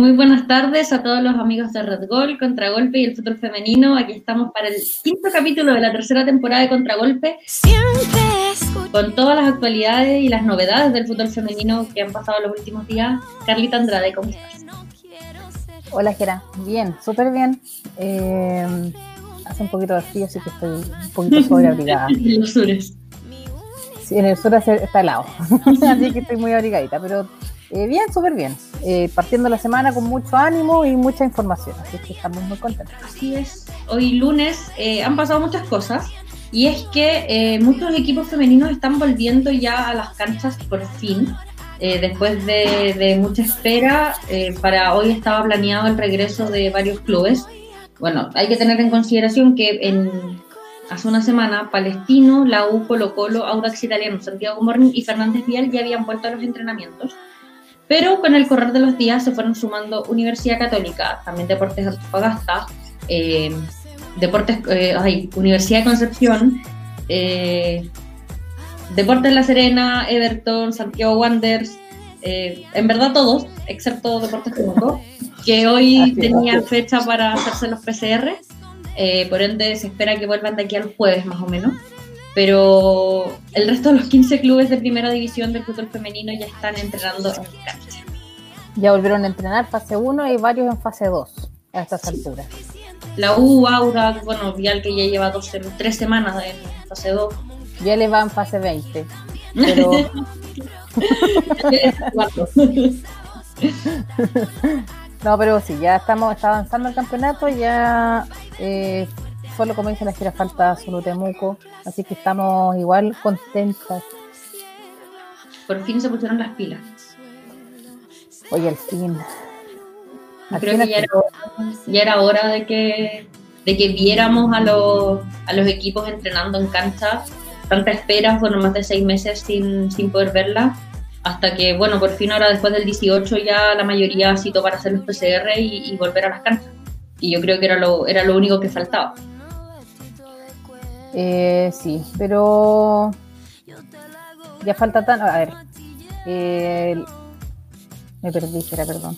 Muy buenas tardes a todos los amigos de Red Gol, Contragolpe y el fútbol femenino. Aquí estamos para el quinto capítulo de la tercera temporada de Contragolpe. Con todas las actualidades y las novedades del fútbol femenino que han pasado los últimos días. Carlita Andrade, ¿cómo estás? Hola, Gera. Bien, súper bien. Eh, hace un poquito de frío, así que estoy un poquito sobreabrigada. en los sures. Sí, en el sur está helado, así que estoy muy abrigadita, pero eh, bien, súper bien. Eh, partiendo la semana con mucho ánimo y mucha información, así que estamos muy contentos. Así es. Hoy lunes eh, han pasado muchas cosas y es que muchos equipos femeninos están volviendo ya a las canchas por fin. después de, mucha espera, para hoy estaba planeado el regreso de varios clubes. Bueno, hay que tener en consideración que en, hace una semana Palestino, la U, Colo Colo, Audax Italiano, Santiago Morning y Fernández Vial ya habían vuelto a los entrenamientos. Pero con el correr de los días se fueron sumando Universidad Católica, también Deportes Antofagasta, eh, Deportes, eh, Universidad de Concepción, eh, Deportes La Serena, Everton, Santiago Wanderers, en verdad todos, excepto Deportes Temuco, que hoy tenían fecha para hacerse los PCR, por ende se espera que vuelvan de aquí al jueves más o menos pero el resto de los 15 clubes de primera división del fútbol femenino ya están entrenando en cancha. Ya volvieron a entrenar fase 1 y varios en fase 2 a estas alturas. La U, Aura, bueno, Vial que ya lleva dos, tres semanas en fase 2. Ya le va en fase 20. Pero... no, pero sí, ya estamos está avanzando el campeonato, ya eh, solo como dice la gira falta solo Temuco, así que estamos igual contentas. Por fin se pusieron las pilas. Oye, al fin. Creo que ya era, hora de que, de que viéramos a los, a los equipos entrenando en cancha. Tanta espera, bueno, más de seis meses sin, sin poder verla hasta que, bueno, por fin ahora después del 18 ya la mayoría citó para hacer los PCR y, y, volver a las canchas. Y yo creo que era lo, era lo único que faltaba. Eh, sí, pero ya falta tan. A ver. Eh, me perdí, era perdón.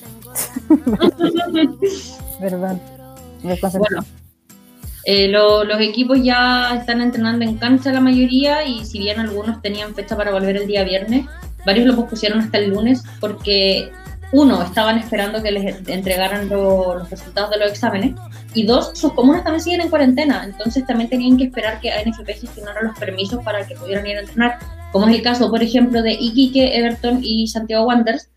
perdón. Bueno, eh, los equipos ya están entrenando en cancha la mayoría y si bien algunos tenían fecha para volver el día viernes, varios lo pospusieron hasta el lunes porque uno, estaban esperando que les entregaran los resultados de los exámenes, y dos, sus comunas también siguen en cuarentena, entonces también tenían que esperar que ANFP gestionara los permisos para que pudieran ir a entrenar, como es el caso, por ejemplo, de Iquique, Everton y Santiago Wanderers,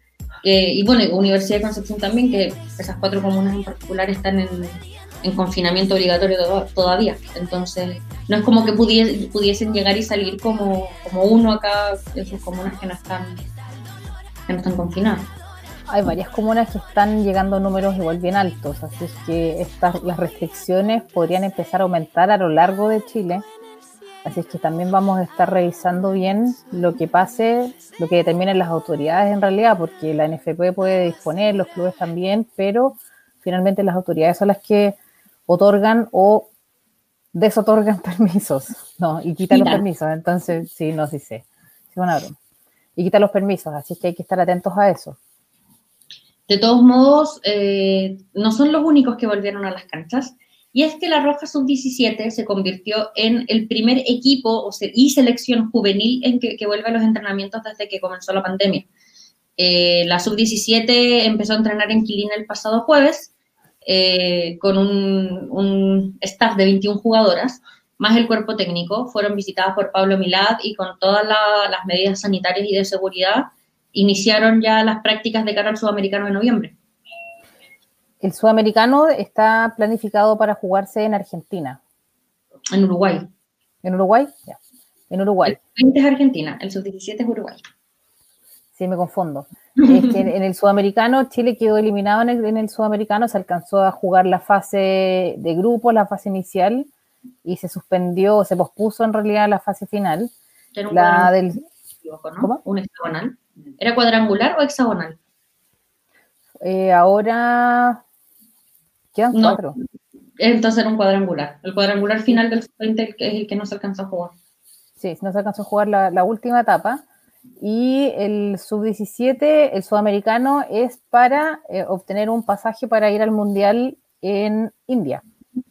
y bueno, Universidad de Concepción también, que esas cuatro comunas en particular están en, confinamiento obligatorio todavía. Entonces, no es como que pudiesen llegar y salir como, uno acá en sus comunas que no están, que no están confinadas hay varias comunas que están llegando a números igual bien altos, así es que estas, las restricciones podrían empezar a aumentar a lo largo de Chile. Así es que también vamos a estar revisando bien lo que pase, lo que determinen las autoridades en realidad, porque la NFP puede disponer, los clubes también, pero finalmente las autoridades son las que otorgan o desotorgan permisos, ¿no? Y quitan los permisos. Entonces, sí, no, sí sé. Sí, una broma. Y quitan los permisos, así es que hay que estar atentos a eso. De todos modos, eh, no son los únicos que volvieron a las canchas. Y es que la Roja Sub-17 se convirtió en el primer equipo y selección juvenil en que, vuelve a los entrenamientos desde que comenzó la pandemia. Eh, la Sub-17 empezó a entrenar en Quilina el pasado jueves eh, con un, staff de 21 jugadoras, más el cuerpo técnico. Fueron visitadas por Pablo Milad y con todas las medidas sanitarias y de seguridad iniciaron ya las prácticas de cara al sudamericano de noviembre. El sudamericano está planificado para jugarse en Argentina. En Uruguay. ¿En Uruguay? Ya. En Uruguay. El 20 es Argentina, el sub-17 es Uruguay. Sí, me confundo. en el sudamericano, Chile quedó eliminado en el, sudamericano, se alcanzó a jugar la fase de grupo, la fase inicial, y se suspendió, se pospuso en realidad la fase final. La del, ¿Cómo? Un hexagonal. ¿Era cuadrangular o hexagonal? Eh, ahora quedan cuatro. Entonces era un cuadrangular. El cuadrangular final del 20 es el que no se alcanzó a jugar. Sí, no se alcanzó a jugar la, última etapa. y el sub-17, el sudamericano, es para eh, obtener un pasaje para ir al Mundial en India.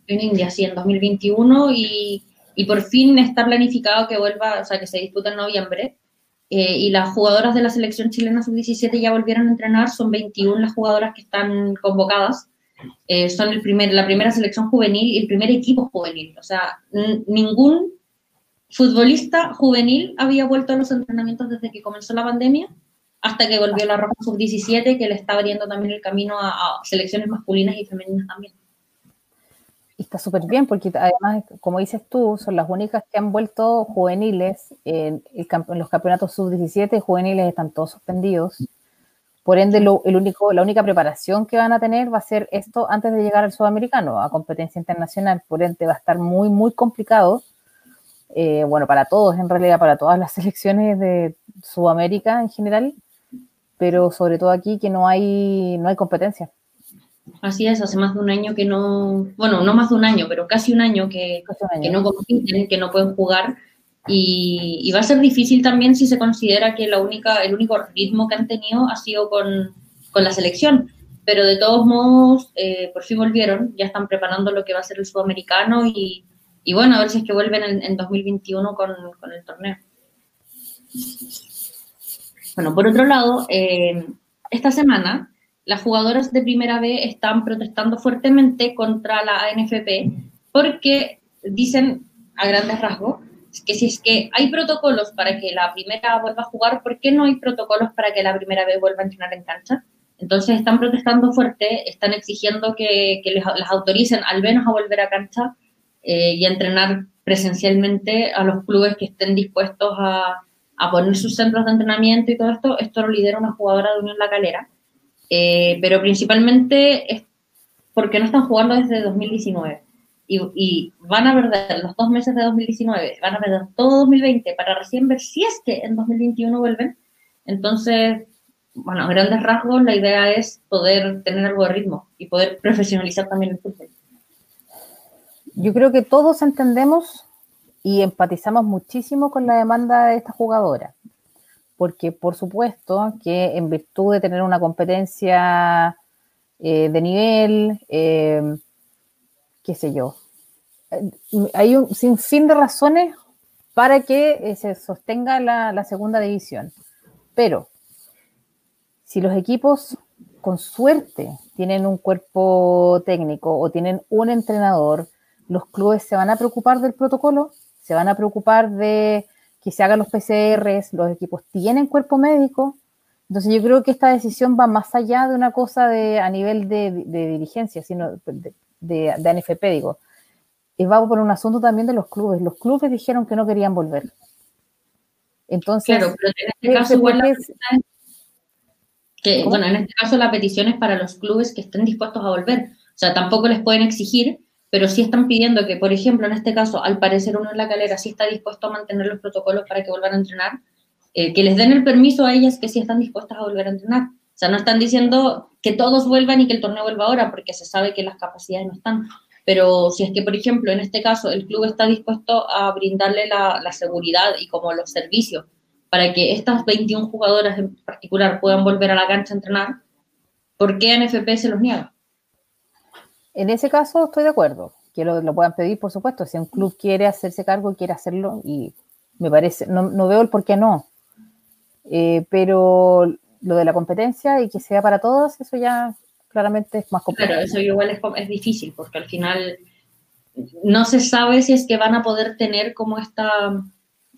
En India, sí, en 2021 y, y por fin está planificado que vuelva, o sea, que se disputa en noviembre. Eh, y las jugadoras de la selección chilena sub-17 ya volvieron a entrenar, son 21 las jugadoras que están convocadas. Eh, son el primer, la primera selección juvenil y el primer equipo juvenil. O sea, ningún futbolista juvenil había vuelto a los entrenamientos desde que comenzó la pandemia hasta que volvió la Roja Sub-17, que le está abriendo también el camino a, selecciones masculinas y femeninas también. Y está súper bien, porque además, como dices tú, son las únicas que han vuelto juveniles en, los campeonatos sub-17, juveniles están todos suspendidos. Por ende, el único, la única preparación que van a tener va a ser esto antes de llegar al sudamericano, a competencia internacional. Por ende, va a estar muy, muy complicado eh, bueno, para todos, en realidad, para todas las selecciones de Sudamérica en general, pero sobre todo aquí que no hay, no hay competencia. Así es, hace más de un año que no, bueno, no más de un año, pero casi un año que, que no compiten, que no pueden jugar. Y, va a ser difícil también si se considera que la única, el único ritmo que han tenido ha sido con, con la selección. Pero de todos modos, eh, por fin volvieron, ya están preparando lo que va a ser el sudamericano y, y bueno, a ver si es que vuelven en, 2021 con, el torneo. Bueno, por otro lado, eh, esta semana las jugadoras de primera B están protestando fuertemente contra la ANFP porque dicen a grandes rasgos que si es que hay protocolos para que la primera vuelva a jugar, ¿por qué no hay protocolos para que la primera B vuelva a entrenar en cancha? Entonces están protestando fuerte, están exigiendo que, les, las autoricen al menos a volver a cancha eh, y entrenar presencialmente a los clubes que estén dispuestos a, a, poner sus centros de entrenamiento y todo esto. Esto lo lidera una jugadora de Unión La Calera, eh, pero principalmente es porque no están jugando desde 2019. Y, y, van a perder los dos meses de 2019, van a perder todo 2020 para recién ver si es que en 2021 vuelven. Entonces, bueno, a grandes rasgos, la idea es poder tener algo de ritmo y poder profesionalizar también el fútbol yo creo que todos entendemos y empatizamos muchísimo con la demanda de esta jugadora, porque por supuesto que en virtud de tener una competencia eh, de nivel, eh, qué sé yo, eh, hay un sinfín de razones para que se sostenga la segunda división. Pero si los equipos con suerte tienen un cuerpo técnico o tienen un entrenador los clubes se van a preocupar del protocolo, se van a preocupar de que se hagan los PCRs, los equipos tienen cuerpo médico. Entonces yo creo que esta decisión va más allá de una cosa de, a nivel de, dirigencia, sino de, de, ANFP, digo. Y va por un asunto también de los clubes. Los clubes dijeron que no querían volver. Entonces, claro, pero en este caso igual que, bueno, en este caso la petición es para los clubes que estén dispuestos a volver. O sea, tampoco les pueden exigir pero sí están pidiendo que, por ejemplo, en este caso, al parecer uno en la calera sí está dispuesto a mantener los protocolos para que vuelvan a entrenar, eh, que les den el permiso a ellas que sí están dispuestas a volver a entrenar. O sea, no están diciendo que todos vuelvan y que el torneo vuelva ahora, porque se sabe que las capacidades no están. Pero si es que, por ejemplo, en este caso, el club está dispuesto a brindarle la, la seguridad y como los servicios para que estas 21 jugadoras en particular puedan volver a la cancha a entrenar, ¿por qué NFP se los niega? En ese caso estoy de acuerdo, que lo, puedan pedir, por supuesto, si un club quiere hacerse cargo, quiere hacerlo, y me parece, no, veo el por qué no. Eh, pero lo de la competencia y que sea para todos, eso ya claramente es más complicado. Claro, eso igual es, es difícil, porque al final no se sabe si es que van a poder tener como esta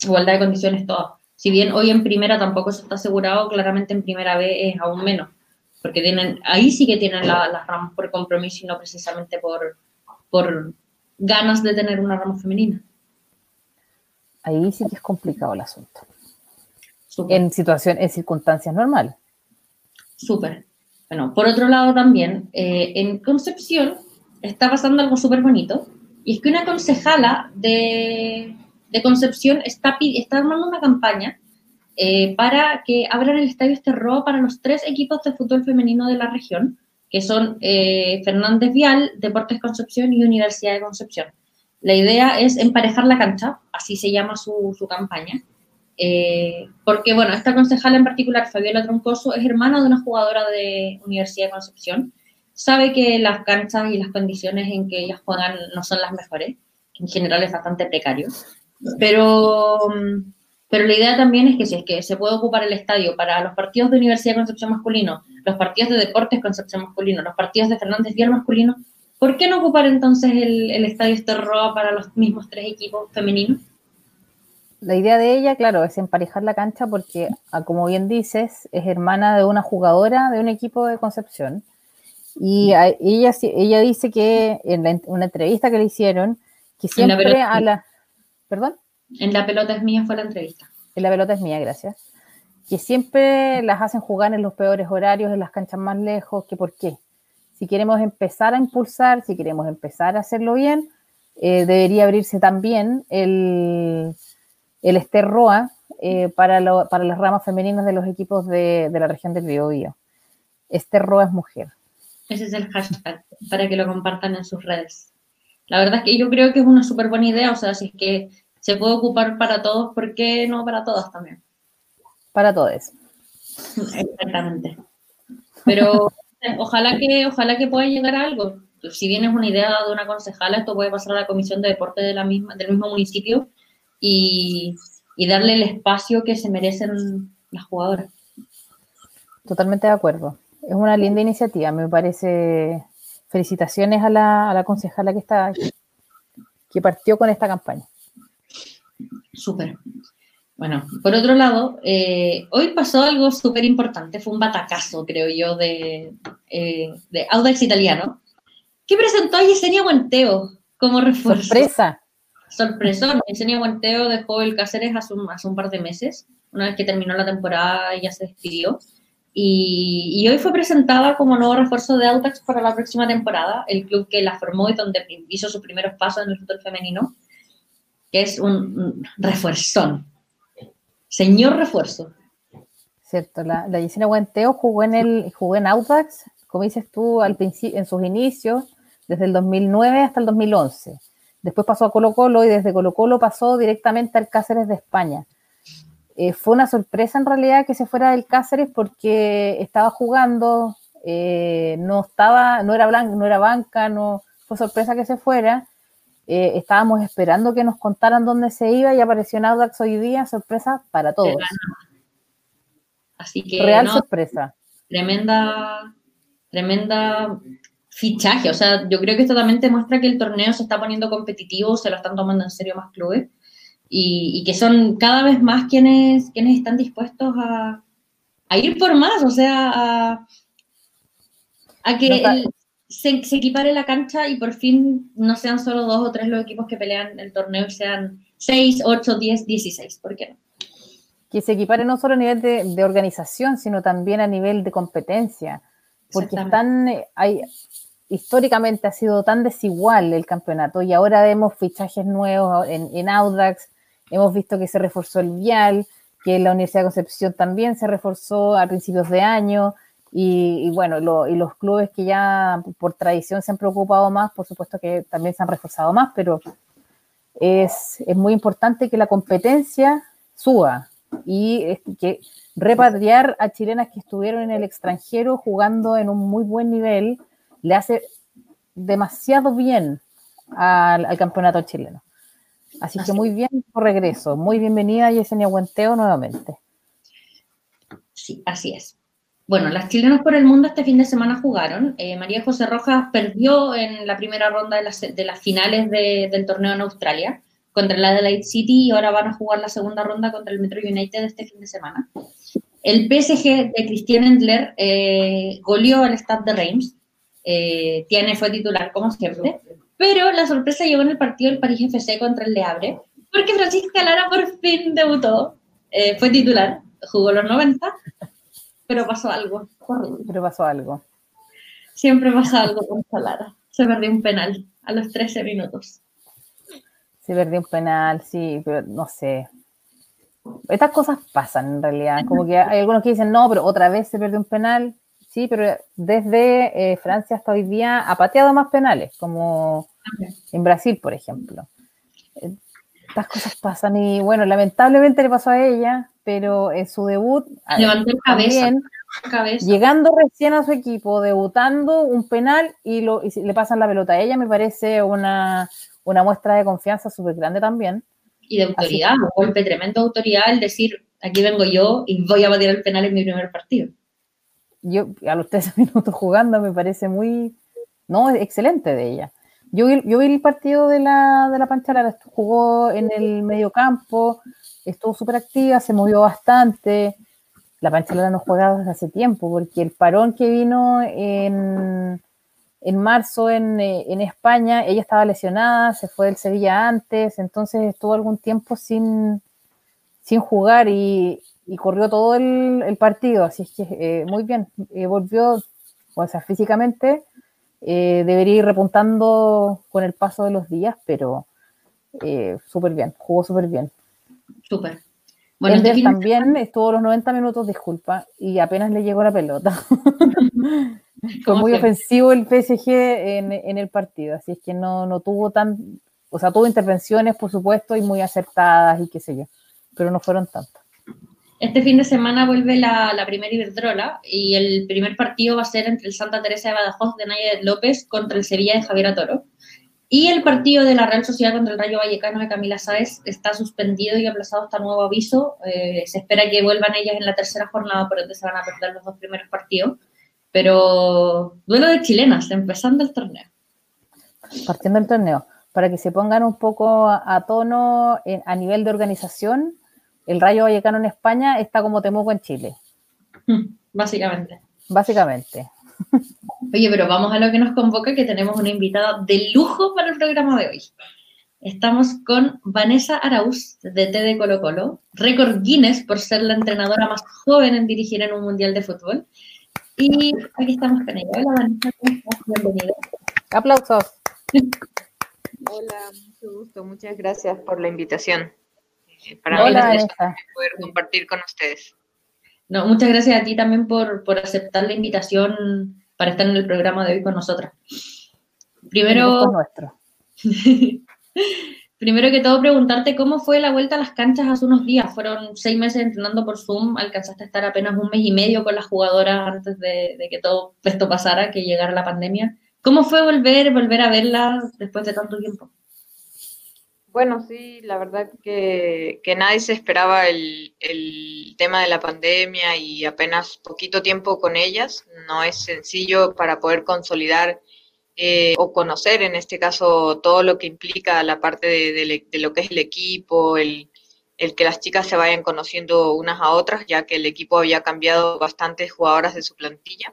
igualdad de condiciones todas. Si bien hoy en primera tampoco se está asegurado, claramente en primera B es aún menos porque tienen, ahí sí que tienen las ramas por compromiso y no precisamente por, por ganas de tener una rama femenina. Ahí sí que es complicado el asunto. En situación, en circunstancias normales. Súper. Bueno, por otro lado también, eh, en Concepción está pasando algo súper bonito, y es que una concejala de, de Concepción está, está armando una campaña eh, para que abran el Estadio Esterro para los tres equipos de fútbol femenino de la región, que son eh, Fernández Vial, Deportes Concepción y Universidad de Concepción. La idea es emparejar la cancha, así se llama su, campaña, Eh, porque, bueno, esta concejala en particular, Fabiola Troncoso, es hermana de una jugadora de Universidad de Concepción. Sabe que las canchas y las condiciones en que ellas juegan no son las mejores, que en general es bastante precario. Pero, pero la idea también es que si es que se puede ocupar el estadio para los partidos de Universidad de Concepción masculino, los partidos de Deportes Concepción masculino, los partidos de Fernández Vial masculino, ¿por qué no ocupar entonces el, el estadio Esterroa para los mismos tres equipos femeninos? La idea de ella, claro, es emparejar la cancha porque, ah, como bien dices, es hermana de una jugadora de un equipo de Concepción. Y ella, ella dice que en una entrevista que le hicieron, que siempre a la... ¿Perdón? En la pelota es mía fue la entrevista. En la pelota es mía, gracias. Que siempre las hacen jugar en los peores horarios, en las canchas más lejos, que por qué. Si queremos empezar a impulsar, si queremos empezar a hacerlo bien, eh, debería abrirse también el, el Esterroa eh, para, para las ramas femeninas de los equipos de, la región del Biobío. Esterroa es mujer. Ese es el hashtag para que lo compartan en sus redes. La verdad es que yo creo que es una súper buena idea, o sea, si es que se puede ocupar para todos, ¿por qué no para todas también? Para todos. Exactamente. Pero ojalá que, ojalá que pueda llegar a algo. Si bien es una idea de una concejala, esto puede pasar a la comisión de deporte de la misma, del mismo municipio y, darle el espacio que se merecen las jugadoras. Totalmente de acuerdo. Es una linda iniciativa, me parece. Felicitaciones a la, a la concejala que está que partió con esta campaña. Súper. Bueno, por otro lado, eh, hoy pasó algo súper importante, fue un batacazo, creo yo, de, eh, de Audax Italiano, que presentó a Yesenia Guanteo como refuerzo. Sorpresa sorpresón. Yesenia Guanteo dejó el Cáceres hace un, hace un par de meses, una vez que terminó la temporada ya se despidió. Y, y, hoy fue presentada como nuevo refuerzo de Autax para la próxima temporada, el club que la formó y donde hizo sus primeros pasos en el fútbol femenino, que es un, refuerzón. Señor refuerzo. Cierto, la, la Yesenia Guanteo jugó en, el, jugó en Autax, como dices tú, al en sus inicios, desde el 2009 hasta el 2011 Después pasó a Colo Colo y desde Colo Colo pasó directamente al Cáceres de España. Eh, fue una sorpresa en realidad que se fuera del Cáceres porque estaba jugando, eh, no estaba, no era blanca, no era banca, no fue sorpresa que se fuera. Eh, estábamos esperando que nos contaran dónde se iba y apareció en Audax hoy día, sorpresa para todos. Así que real sorpresa. Tremenda, tremenda fichaje. O sea, yo creo que esto también te muestra que el torneo se está poniendo competitivo, se lo están tomando en serio más clubes y, que son cada vez más quienes, quienes están dispuestos a, ir por más, o sea, a, que se, se, equipare la cancha y por fin no sean solo dos o tres los equipos que pelean el torneo y sean seis, ocho, diez, dieciséis, ¿por qué no? Que se equipare no solo a nivel de, de organización, sino también a nivel de competencia porque están, hay, históricamente ha sido tan desigual el campeonato y ahora vemos fichajes nuevos en, Audax, hemos visto que se reforzó el Vial, que la Universidad de Concepción también se reforzó a principios de año y, bueno, y los clubes que ya por tradición se han preocupado más, por supuesto que también se han reforzado más, pero es, es muy importante que la competencia suba y que repatriar a chilenas que estuvieron en el extranjero jugando en un muy buen nivel le hace demasiado bien al, campeonato chileno. Así, que muy bien por regreso. Muy bienvenida Yesenia Huenteo nuevamente. Sí, así es. Bueno, las chilenas por el mundo este fin de semana jugaron. Eh, María José Rojas perdió en la primera ronda de las, de las finales del torneo en Australia contra la Adelaide City y ahora van a jugar la segunda ronda contra el Metro United este fin de semana. El PSG de Christian Endler eh, goleó al Stade de Reims eh, fue titular como siempre, pero la sorpresa llegó en el partido del París FC contra el Le Havre, porque Francisca Lara por fin debutó, eh, fue titular, jugó los 90, pero pasó algo Pero pasó algo. Siempre pasa algo con Lara. Se perdió un penal a los 13 minutos. Se perdió un penal, sí, pero no sé. Estas cosas pasan en realidad. Como que hay algunos que dicen, no, pero otra vez se perdió un penal. Sí, pero desde eh, Francia hasta hoy día ha pateado más penales, como en Brasil, por ejemplo. estas cosas pasan y bueno, lamentablemente le pasó a ella, pero en su debut levantó cabeza, llegando recién a su equipo, debutando un penal y, lo, y le pasan la pelota a ella, me parece una, una muestra de confianza súper grande también. Y de autoridad, un golpe tremendo de autoridad, el decir, aquí vengo yo y voy a batir el penal en mi primer partido. Yo, a los tres minutos jugando, me parece muy, no, excelente de ella. Yo, yo vi el partido de la, de la Panchala, jugó en el medio campo, estuvo súper activa, se movió bastante. La Panchala no juega desde hace tiempo, porque el parón que vino en, en marzo en, en, España, ella estaba lesionada, se fue del Sevilla antes, entonces estuvo algún tiempo sin, sin jugar y, y corrió todo el, partido, así es que eh, muy bien, eh, volvió, o sea, físicamente eh, debería ir repuntando con el paso de los días, pero eh, súper bien, jugó súper bien. Súper. Bueno, este también estuvo los 90 minutos, disculpa, y apenas le llegó la pelota. Fue muy ofensivo el PSG en, en, el partido, así es que no, no tuvo tan, o sea, tuvo intervenciones, por supuesto, y muy acertadas y qué sé yo, pero no fueron tantas. Este fin de semana vuelve la, la, primera Iberdrola y el primer partido va a ser entre el Santa Teresa de Badajoz de Nayet López contra el Sevilla de Javier Atoro. Y el partido de la Real Sociedad contra el Rayo Vallecano de Camila Sáez está suspendido y aplazado hasta nuevo aviso. Eh, se espera que vuelvan ellas en la tercera jornada, por donde se van a perder los dos primeros partidos. Pero duelo de chilenas, empezando el torneo. Partiendo el torneo, para que se pongan un poco a, tono a nivel de organización, el Rayo Vallecano en España está como Temuco en Chile. Básicamente. Básicamente. Oye, pero vamos a lo que nos convoca, que tenemos una invitada de lujo para el programa de hoy. Estamos con Vanessa Arauz, de T de Colo Colo, récord Guinness por ser la entrenadora más joven en dirigir en un mundial de fútbol. Y aquí estamos con ella. Hola Vanessa, ¿cómo estás? Bienvenida. Aplausos. Hola, mucho gusto. Muchas gracias por la invitación. Para Hola, mí es poder compartir con ustedes. No, muchas gracias a ti también por, por, aceptar la invitación para estar en el programa de hoy con nosotras. Primero, nuestro. primero que todo, preguntarte cómo fue la vuelta a las canchas hace unos días. Fueron seis meses entrenando por Zoom, alcanzaste a estar apenas un mes y medio con las jugadoras antes de, de que todo esto pasara, que llegara la pandemia. ¿Cómo fue volver, volver a verlas después de tanto tiempo? Bueno, sí, la verdad que, que nadie se esperaba el, el, tema de la pandemia y apenas poquito tiempo con ellas. No es sencillo para poder consolidar eh, o conocer, en este caso, todo lo que implica la parte de, de, de lo que es el equipo, el, el, que las chicas se vayan conociendo unas a otras, ya que el equipo había cambiado bastantes jugadoras de su plantilla.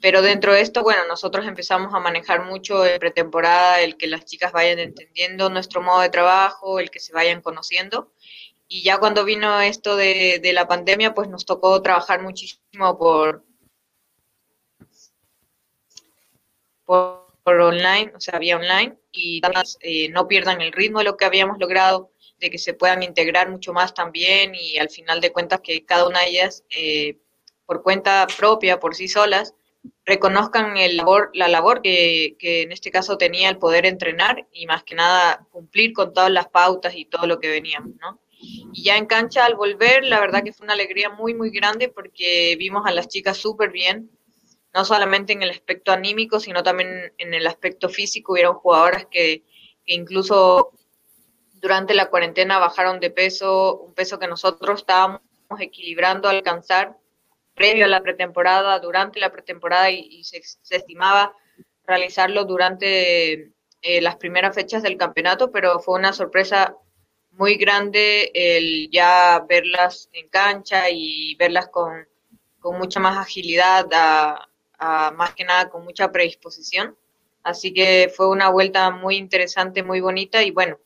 Pero dentro de esto, bueno, nosotros empezamos a manejar mucho en pretemporada, el que las chicas vayan entendiendo nuestro modo de trabajo, el que se vayan conociendo. Y ya cuando vino esto de, de la pandemia, pues nos tocó trabajar muchísimo por, por, por online, o sea, vía online, y eh, no pierdan el ritmo de lo que habíamos logrado, de que se puedan integrar mucho más también y al final de cuentas que cada una de ellas, eh, por cuenta propia, por sí solas, reconozcan el labor, la labor que, que, en este caso tenía el poder entrenar y más que nada cumplir con todas las pautas y todo lo que veníamos, ¿no? Y ya en cancha al volver, la verdad que fue una alegría muy, muy grande porque vimos a las chicas súper bien, no solamente en el aspecto anímico, sino también en el aspecto físico. Hubieron jugadoras que, que incluso durante la cuarentena bajaron de peso, un peso que nosotros estábamos equilibrando, alcanzar previo a la pretemporada, durante la pretemporada y, y se, se, estimaba realizarlo durante eh, las primeras fechas del campeonato, pero fue una sorpresa muy grande el ya verlas en cancha y verlas con, con mucha más agilidad, a, a, más que nada con mucha predisposición. Así que fue una vuelta muy interesante, muy bonita y bueno,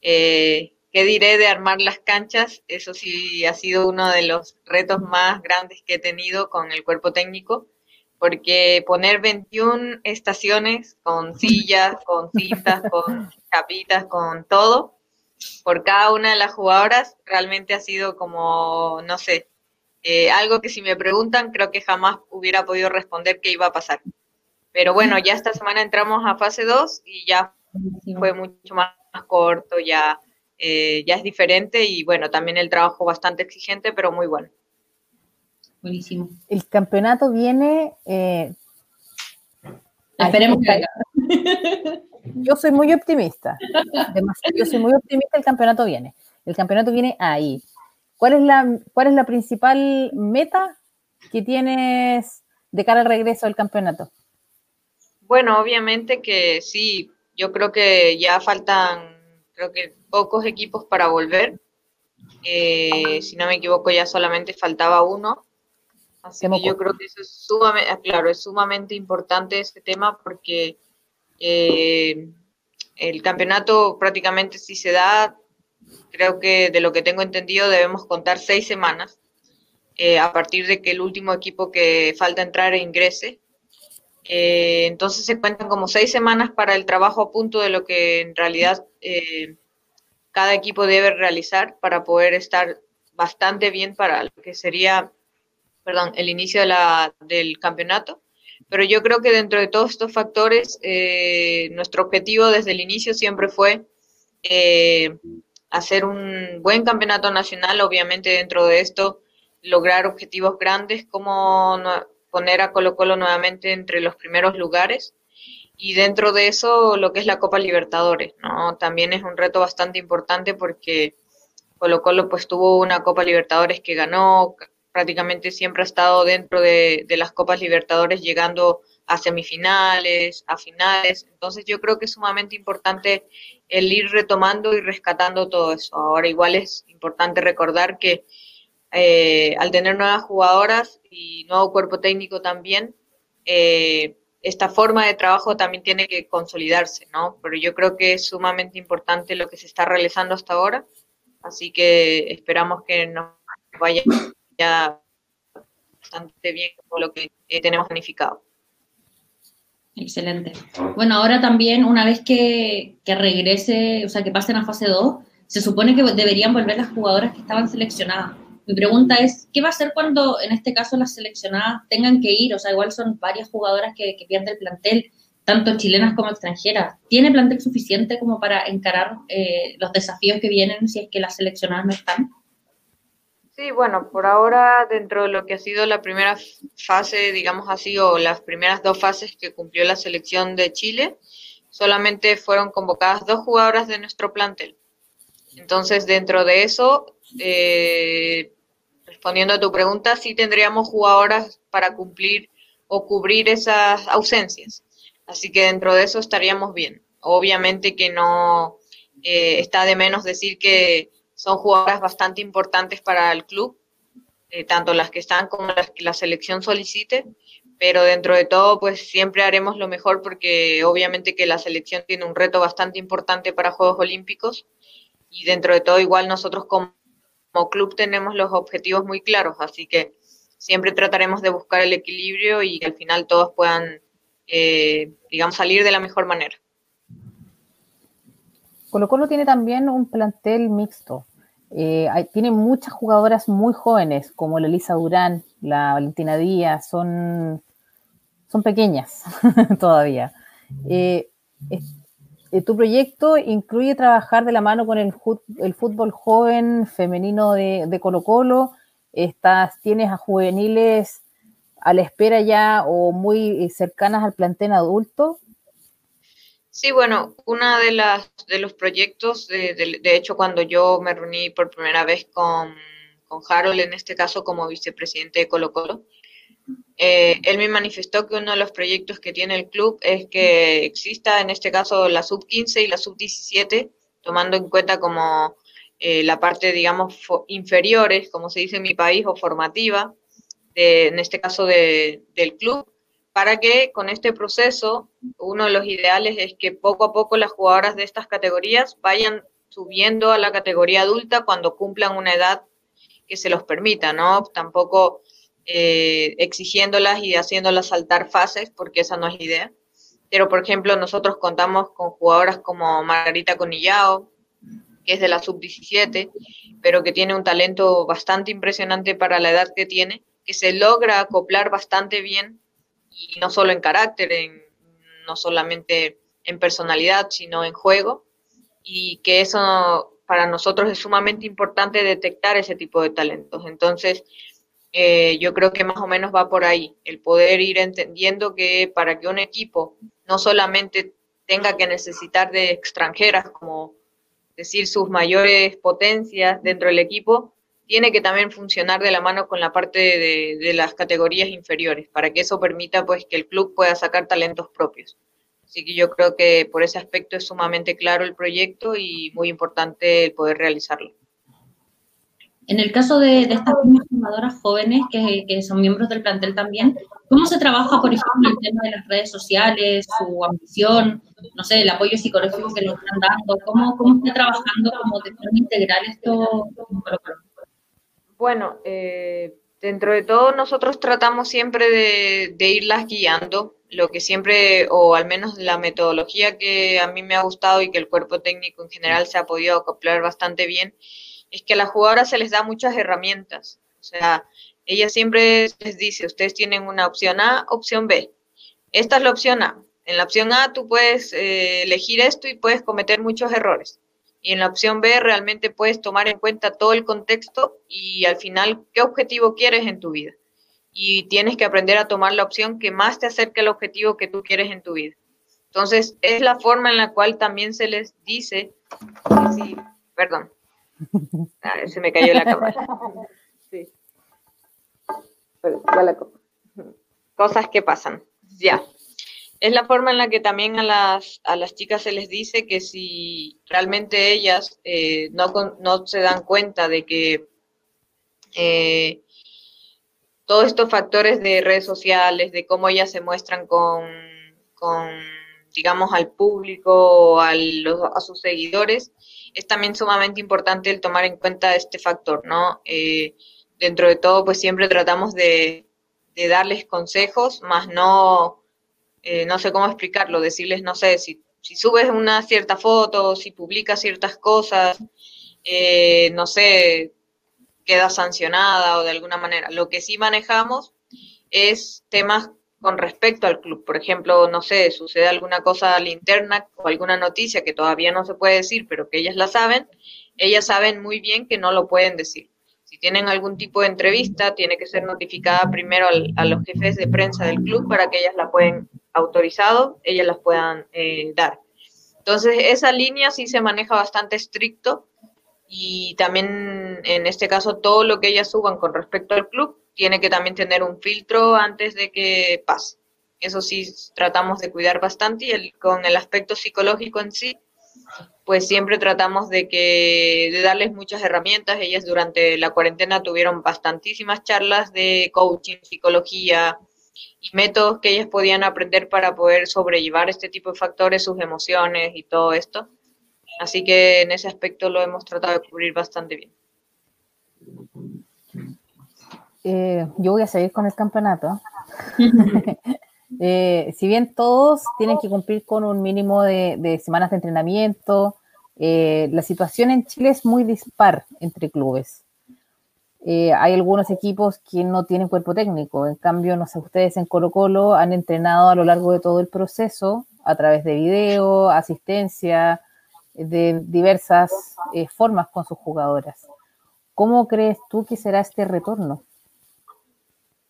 eh, ¿Qué diré de armar las canchas? Eso sí ha sido uno de los retos más grandes que he tenido con el cuerpo técnico, porque poner 21 estaciones con sillas, con cintas, con chapitas, con todo, por cada una de las jugadoras, realmente ha sido como, no sé, eh, algo que si me preguntan, creo que jamás hubiera podido responder qué iba a pasar. Pero bueno, ya esta semana entramos a fase 2 y ya fue mucho más corto, ya eh, ya es diferente y bueno, también el trabajo bastante exigente, pero muy bueno. Buenísimo. El campeonato viene... Eh, Esperemos que Yo soy muy optimista. yo soy muy optimista, el campeonato viene. El campeonato viene ahí. ¿Cuál es la, cuál es la principal meta que tienes de cara al regreso del campeonato? Bueno, obviamente que sí, yo creo que ya faltan, creo que pocos equipos para volver. Eh, si no me equivoco, ya solamente faltaba uno. Así que yo creo que eso es sumamente, ah, claro, es sumamente importante este tema porque eh, el campeonato prácticamente si se da, creo que de lo que tengo entendido debemos contar seis semanas eh, a partir de que el último equipo que falta entrar ingrese. Eh, entonces se cuentan como seis semanas para el trabajo a punto de lo que en realidad cada equipo debe realizar para poder estar bastante bien para lo que sería perdón, el inicio de la, del campeonato. Pero yo creo que dentro de todos estos factores, eh, nuestro objetivo desde el inicio siempre fue eh, hacer un buen campeonato nacional, obviamente dentro de esto lograr objetivos grandes como poner a Colo Colo nuevamente entre los primeros lugares y dentro de eso lo que es la Copa Libertadores, ¿no? También es un reto bastante importante porque Colo Colo pues tuvo una Copa Libertadores que ganó, prácticamente siempre ha estado dentro de, las Copas Libertadores, llegando a semifinales, a finales. Entonces yo creo que es sumamente importante el ir retomando y rescatando todo eso. Ahora igual es importante recordar que eh, al tener nuevas jugadoras y nuevo cuerpo técnico también, eh, esta forma de trabajo también tiene que consolidarse, ¿no? Pero yo creo que es sumamente importante lo que se está realizando hasta ahora, así que esperamos que nos vaya bastante bien con lo que eh, tenemos planificado. Excelente. Bueno, ahora también, una vez que, que, regrese, o sea, que pasen a fase 2, se supone que deberían volver las jugadoras que estaban seleccionadas. Mi pregunta es, ¿qué va a hacer cuando, en este caso, las seleccionadas tengan que ir? O sea, igual son varias jugadoras que, pierden el plantel, tanto chilenas como extranjeras. ¿Tiene plantel suficiente como para encarar eh, los desafíos que vienen si es que las seleccionadas no están? Sí, bueno, por ahora dentro de lo que ha sido la primera fase, digamos así, o las primeras dos fases que cumplió la selección de Chile, solamente fueron convocadas dos jugadoras de nuestro plantel. Entonces, dentro de eso, eh, respondiendo a tu pregunta, sí tendríamos jugadoras para cumplir o cubrir esas ausencias. Así que dentro de eso estaríamos bien. Obviamente que no eh, está de menos decir que son jugadoras bastante importantes para el club, eh, tanto las que están como las que la selección solicite, pero dentro de todo, pues siempre haremos lo mejor porque obviamente que la selección tiene un reto bastante importante para Juegos Olímpicos y dentro de todo igual nosotros como, club tenemos los objetivos muy claros, así que siempre trataremos de buscar el equilibrio y que al final todos puedan, eh, digamos, salir de la mejor manera. Colo Colo tiene también un plantel mixto. Eh, tiene muchas jugadoras muy jóvenes, como la Elisa Durán, la Valentina Díaz, son, son pequeñas todavía. Eh, eh, tu proyecto incluye trabajar de la mano con el, el fútbol joven femenino de, de, Colo Colo. Estás, tienes a juveniles a la espera ya o muy cercanas al plantel adulto. Sí, bueno, una de las de los proyectos, de, de, hecho, cuando yo me reuní por primera vez con, con Harold, en este caso como vicepresidente de Colo Colo, eh, él me manifestó que uno de los proyectos que tiene el club es que exista, en este caso, la sub 15 y la sub 17, tomando en cuenta como eh, la parte, digamos, inferiores, como se dice en mi país, o formativa, en este caso de, del club, para que con este proceso, uno de los ideales es que poco a poco las jugadoras de estas categorías vayan subiendo a la categoría adulta cuando cumplan una edad que se los permita, ¿no? Tampoco eh, exigiéndolas y haciéndolas saltar fases, porque esa no es idea. Pero, por ejemplo, nosotros contamos con jugadoras como Margarita Conillao, que es de la sub-17, pero que tiene un talento bastante impresionante para la edad que tiene, que se logra acoplar bastante bien y no solo en carácter, en, no solamente en personalidad, sino en juego, y que eso para nosotros es sumamente importante detectar ese tipo de talentos. Entonces, eh, yo creo que más o menos va por ahí, el poder ir entendiendo que para que un equipo no solamente tenga que necesitar de extranjeras como decir sus mayores potencias dentro del equipo, tiene que también funcionar de la mano con la parte de, de, las categorías inferiores, para que eso permita pues que el club pueda sacar talentos propios. Así que yo creo que por ese aspecto es sumamente claro el proyecto y muy importante el poder realizarlo. En el caso de, estas formadoras jóvenes que, que, son miembros del plantel también, ¿cómo se trabaja, por ejemplo, el tema de las redes sociales, su ambición, no sé, el apoyo psicológico que nos están dando? ¿Cómo, cómo está trabajando como de forma integral esto? Bueno, eh, dentro de todo nosotros tratamos siempre de, de irlas guiando, lo que siempre, o al menos la metodología que a mí me ha gustado y que el cuerpo técnico en general se ha podido acoplar bastante bien, es que a las jugadoras se les da muchas herramientas. O sea, ella siempre les dice, ustedes tienen una opción A, opción B. Esta es la opción A. En la opción A tú puedes eh, elegir esto y puedes cometer muchos errores. Y en la opción B realmente puedes tomar en cuenta todo el contexto y al final qué objetivo quieres en tu vida. Y tienes que aprender a tomar la opción que más te acerque al objetivo que tú quieres en tu vida. Entonces, es la forma en la cual también se les dice, perdón, Ah, se me cayó la cámara. Sí. Cosas que pasan. Ya. Es la forma en la que también a las, a las chicas se les dice que si realmente ellas eh, no, no se dan cuenta de que eh, todos estos factores de redes sociales, de cómo ellas se muestran con, con digamos, al público, a, a sus seguidores, es también sumamente importante el tomar en cuenta este factor, ¿no? Eh, dentro de todo, pues siempre tratamos de, darles consejos, más no, eh, no sé cómo explicarlo, decirles, no sé, si, si subes una cierta foto, si publicas ciertas cosas, eh, no sé, queda sancionada o de alguna manera. Lo que sí manejamos es temas con respecto al club. Por ejemplo, no sé, sucede alguna cosa interna o alguna noticia que todavía no se puede decir, pero que ellas la saben, ellas saben muy bien que no lo pueden decir. Si tienen algún tipo de entrevista, tiene que ser notificada primero a los jefes de prensa del club para que ellas la puedan autorizado, ellas las puedan eh, dar. Entonces, esa línea sí se maneja bastante estricto y también en este caso todo lo que ellas suban con respecto al club tiene que también tener un filtro antes de que pase. Eso sí tratamos de cuidar bastante y el, con el aspecto psicológico en sí, pues siempre tratamos de que de darles muchas herramientas. Ellas durante la cuarentena tuvieron bastantísimas charlas de coaching, psicología y métodos que ellas podían aprender para poder sobrellevar este tipo de factores, sus emociones y todo esto. Así que en ese aspecto lo hemos tratado de cubrir bastante bien. Eh, yo voy a seguir con el campeonato. Eh, si bien todos tienen que cumplir con un mínimo de, semanas de entrenamiento, eh, la situación en Chile es muy dispar entre clubes. hay algunos equipos que no tienen cuerpo técnico, en cambio, no sé, ustedes en Colo Colo han entrenado a lo largo de todo el proceso a través de video, asistencia, de diversas formas con sus jugadoras. ¿Cómo crees tú que será este retorno?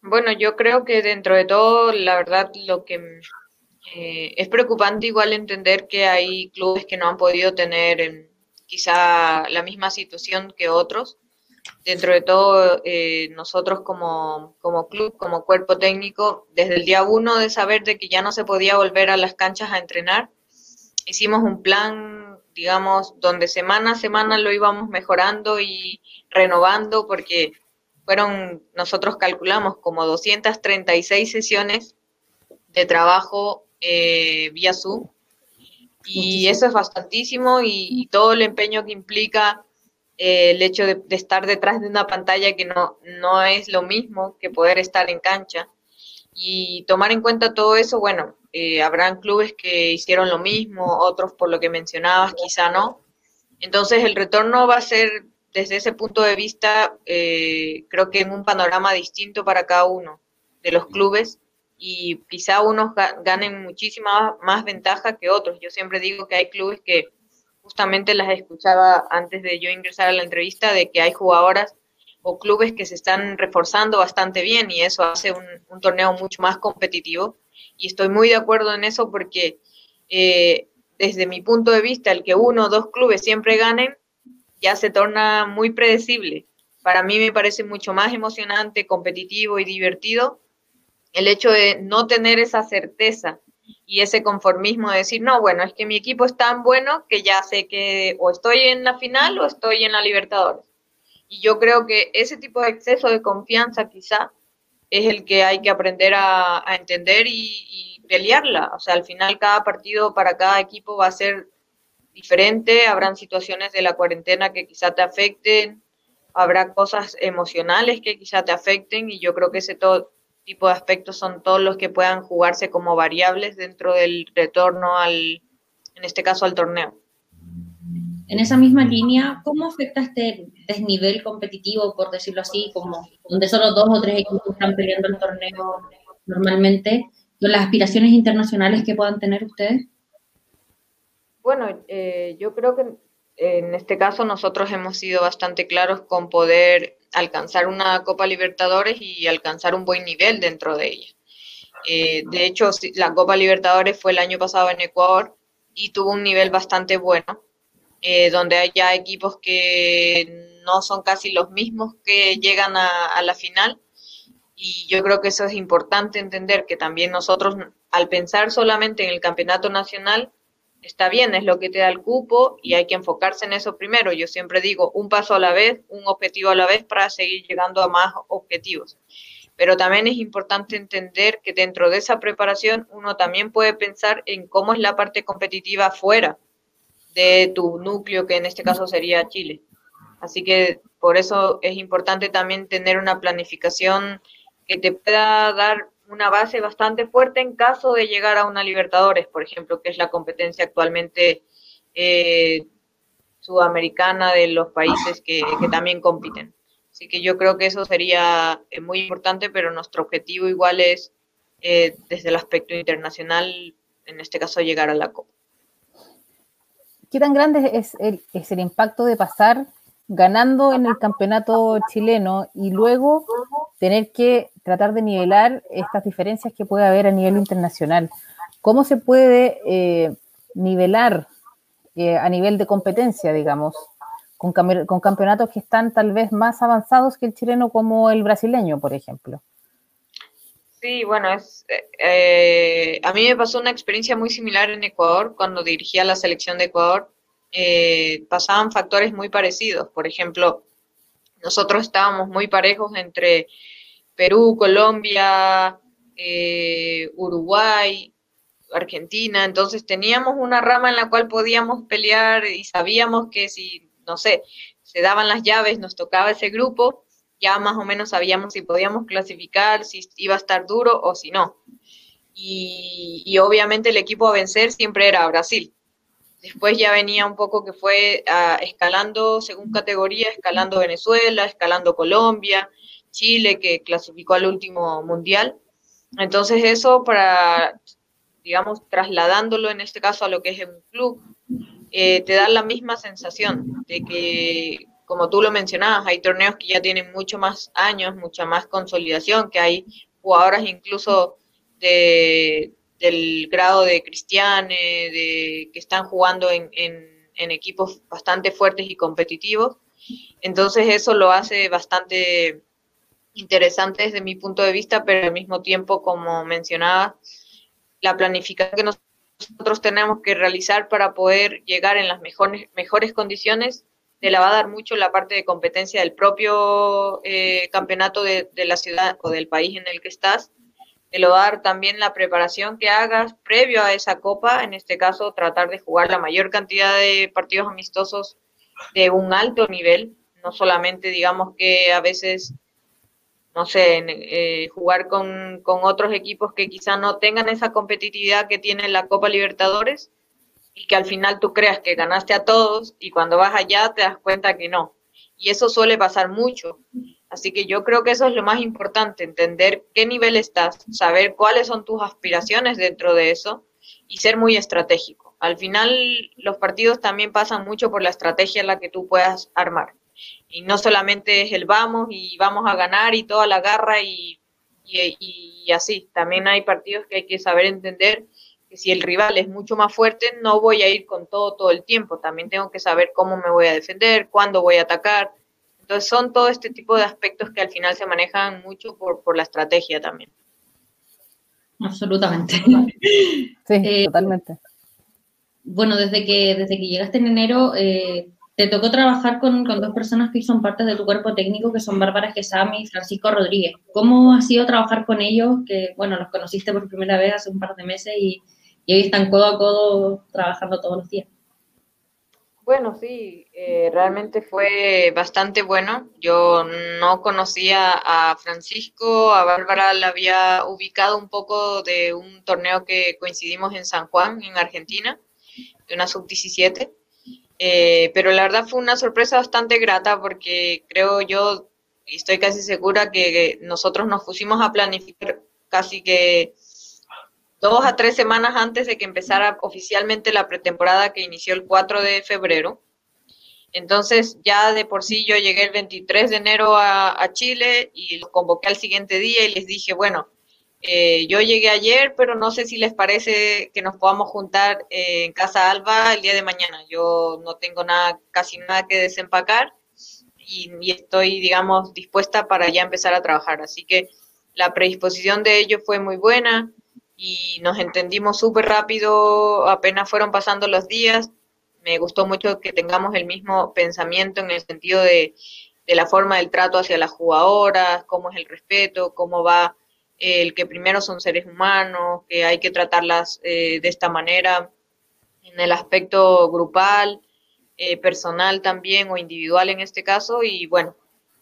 Bueno, yo creo que dentro de todo, la verdad, lo que eh, es preocupante igual entender que hay clubes que no han podido tener quizá la misma situación que otros. Dentro de todo, eh, nosotros como, como club, como cuerpo técnico, desde el día uno de saber de que ya no se podía volver a las canchas a entrenar, hicimos un plan, digamos, donde semana a semana lo íbamos mejorando y renovando porque fueron, nosotros calculamos como 236 sesiones de trabajo eh, vía Zoom. Y eso es bastantísimo y, todo el empeño que implica eh, el hecho de, estar detrás de una pantalla que no, no es lo mismo que poder estar en cancha. Y tomar en cuenta todo eso, bueno, eh, habrán clubes que hicieron lo mismo, otros por lo que mencionabas quizá no. Entonces el retorno va a ser desde ese punto de vista, eh, creo que en un panorama distinto para cada uno de los clubes y quizá unos ganen muchísima más ventaja que otros. Yo siempre digo que hay clubes que justamente las escuchaba antes de yo ingresar a la entrevista, de que hay jugadoras o clubes que se están reforzando bastante bien y eso hace un, torneo mucho más competitivo. Y estoy muy de acuerdo en eso porque eh, desde mi punto de vista, el que uno o dos clubes siempre ganen ya se torna muy predecible. Para mí me parece mucho más emocionante, competitivo y divertido el hecho de no tener esa certeza y ese conformismo de decir, no, bueno, es que mi equipo es tan bueno que ya sé que o estoy en la final o estoy en la Libertadores. Y yo creo que ese tipo de exceso de confianza quizá es el que hay que aprender a, entender y, y, pelearla. O sea, al final cada partido para cada equipo va a ser diferente, habrán situaciones de la cuarentena que quizá te afecten, habrá cosas emocionales que quizá te afecten y yo creo que ese todo, tipo de aspectos son todos los que puedan jugarse como variables dentro del retorno al, en este caso, al torneo. En esa misma línea, ¿cómo afecta este desnivel competitivo, por decirlo así, como donde solo dos o tres equipos están peleando el torneo normalmente, con las aspiraciones internacionales que puedan tener ustedes? Bueno, eh, yo creo que en este caso nosotros hemos sido bastante claros con poder alcanzar una Copa Libertadores y alcanzar un buen nivel dentro de ella. Eh, de hecho, la Copa Libertadores fue el año pasado en Ecuador y tuvo un nivel bastante bueno, eh, donde hay ya equipos que no son casi los mismos que llegan a la final. Y yo creo que eso es importante entender que también nosotros, al pensar solamente en el campeonato nacional, está bien, es lo que te da el cupo y hay que enfocarse en eso primero. Yo siempre digo un paso a la vez, un objetivo a la vez para seguir llegando a más objetivos. Pero también es importante entender que dentro de esa preparación uno también puede pensar en cómo es la parte competitiva fuera de tu núcleo, que en este caso sería Chile. Así que por eso es importante también tener una planificación que te pueda dar una base bastante fuerte en caso de llegar a una Libertadores, por ejemplo, que es la competencia actualmente eh, sudamericana de los países que, también compiten. Así que yo creo que eso sería eh, muy importante, pero nuestro objetivo igual es, eh, desde el aspecto internacional, en este caso, llegar a la Copa. ¿Qué tan grande es el, impacto de pasar ganando en el campeonato chileno y luego tener que tratar de nivelar estas diferencias que puede haber a nivel internacional. ¿Cómo se puede eh, nivelar eh, a nivel de competencia, digamos, con, campeonatos que están tal vez más avanzados que el chileno como el brasileño, por ejemplo? Sí, bueno, es, eh, a mí me pasó una experiencia muy similar en Ecuador cuando dirigía la selección de Ecuador. pasaban factores muy parecidos. Por ejemplo, nosotros estábamos muy parejos entre Perú, Colombia, eh, Uruguay, Argentina, entonces teníamos una rama en la cual podíamos pelear y sabíamos que si, no sé, se daban las llaves, nos tocaba ese grupo, ya más o menos sabíamos si podíamos clasificar, si iba a estar duro o si no. Y, obviamente el equipo a vencer siempre era Brasil. Después ya venía un poco que fue ah, escalando según categoría, escalando Venezuela, escalando Colombia, Chile, que clasificó al último mundial. Entonces eso para, digamos, trasladándolo en este caso a lo que es un club, eh, te da la misma sensación de que, como tú lo mencionabas, hay torneos que ya tienen mucho más años, mucha más consolidación, que hay jugadoras incluso de, del grado de Cristiane, que están jugando en, en equipos bastante fuertes y competitivos. Entonces eso lo hace bastante interesante desde mi punto de vista, pero al mismo tiempo, como mencionaba, la planificación que nosotros tenemos que realizar para poder llegar en las mejores, mejores condiciones, te la va a dar mucho la parte de competencia del propio eh, campeonato de, la ciudad o del país en el que estás, te lo va a dar también la preparación que hagas previo a esa copa, en este caso tratar de jugar la mayor cantidad de partidos amistosos de un alto nivel, no solamente digamos que a veces no sé, eh, jugar con, otros equipos que quizá no tengan esa competitividad que tiene la Copa Libertadores y que al final tú creas que ganaste a todos y cuando vas allá te das cuenta que no. Y eso suele pasar mucho. Así que yo creo que eso es lo más importante, entender qué nivel estás, saber cuáles son tus aspiraciones dentro de eso y ser muy estratégico. Al final los partidos también pasan mucho por la estrategia en la que tú puedas armar. Y no solamente es el vamos y vamos a ganar y toda la garra y, y, así. También hay partidos que hay que saber entender que si el rival es mucho más fuerte, no voy a ir con todo todo el tiempo. También tengo que saber cómo me voy a defender, cuándo voy a atacar. Entonces son todo este tipo de aspectos que al final se manejan mucho por, por la estrategia también. Absolutamente. Sí, eh, totalmente. Bueno, desde que, desde que llegaste en enero, eh, te tocó trabajar con, con, dos personas que son parte de tu cuerpo técnico, que son Bárbara Gesami y Francisco Rodríguez. ¿Cómo ha sido trabajar con ellos? Que, bueno, los conociste por primera vez hace un par de meses y, y hoy están codo a codo trabajando todos los días. Bueno, sí, eh, realmente fue bastante bueno. Yo no conocía a Francisco, a Bárbara la había ubicado un poco de un torneo que coincidimos en San Juan, en Argentina, de una sub-17. Eh, pero la verdad fue una sorpresa bastante grata porque creo yo, y estoy casi segura que nosotros nos pusimos a planificar casi que dos a tres semanas antes de que empezara oficialmente la pretemporada que inició el 4 de febrero. Entonces ya de por sí yo llegué el 23 de enero a, Chile y los convoqué al siguiente día y les dije, bueno, eh, yo llegué ayer, pero no sé si les parece que nos podamos juntar eh, en Casa Alba el día de mañana. Yo no tengo nada, casi nada que desempacar y, y estoy, digamos, dispuesta para ya empezar a trabajar. Así que la predisposición de ellos fue muy buena y nos entendimos súper rápido, apenas fueron pasando los días. Me gustó mucho que tengamos el mismo pensamiento en el sentido de, la forma del trato hacia las jugadoras, cómo es el respeto, cómo va el que primero son seres humanos, que hay que tratarlas eh, de esta manera en el aspecto grupal, eh, personal también o individual en este caso. Y bueno,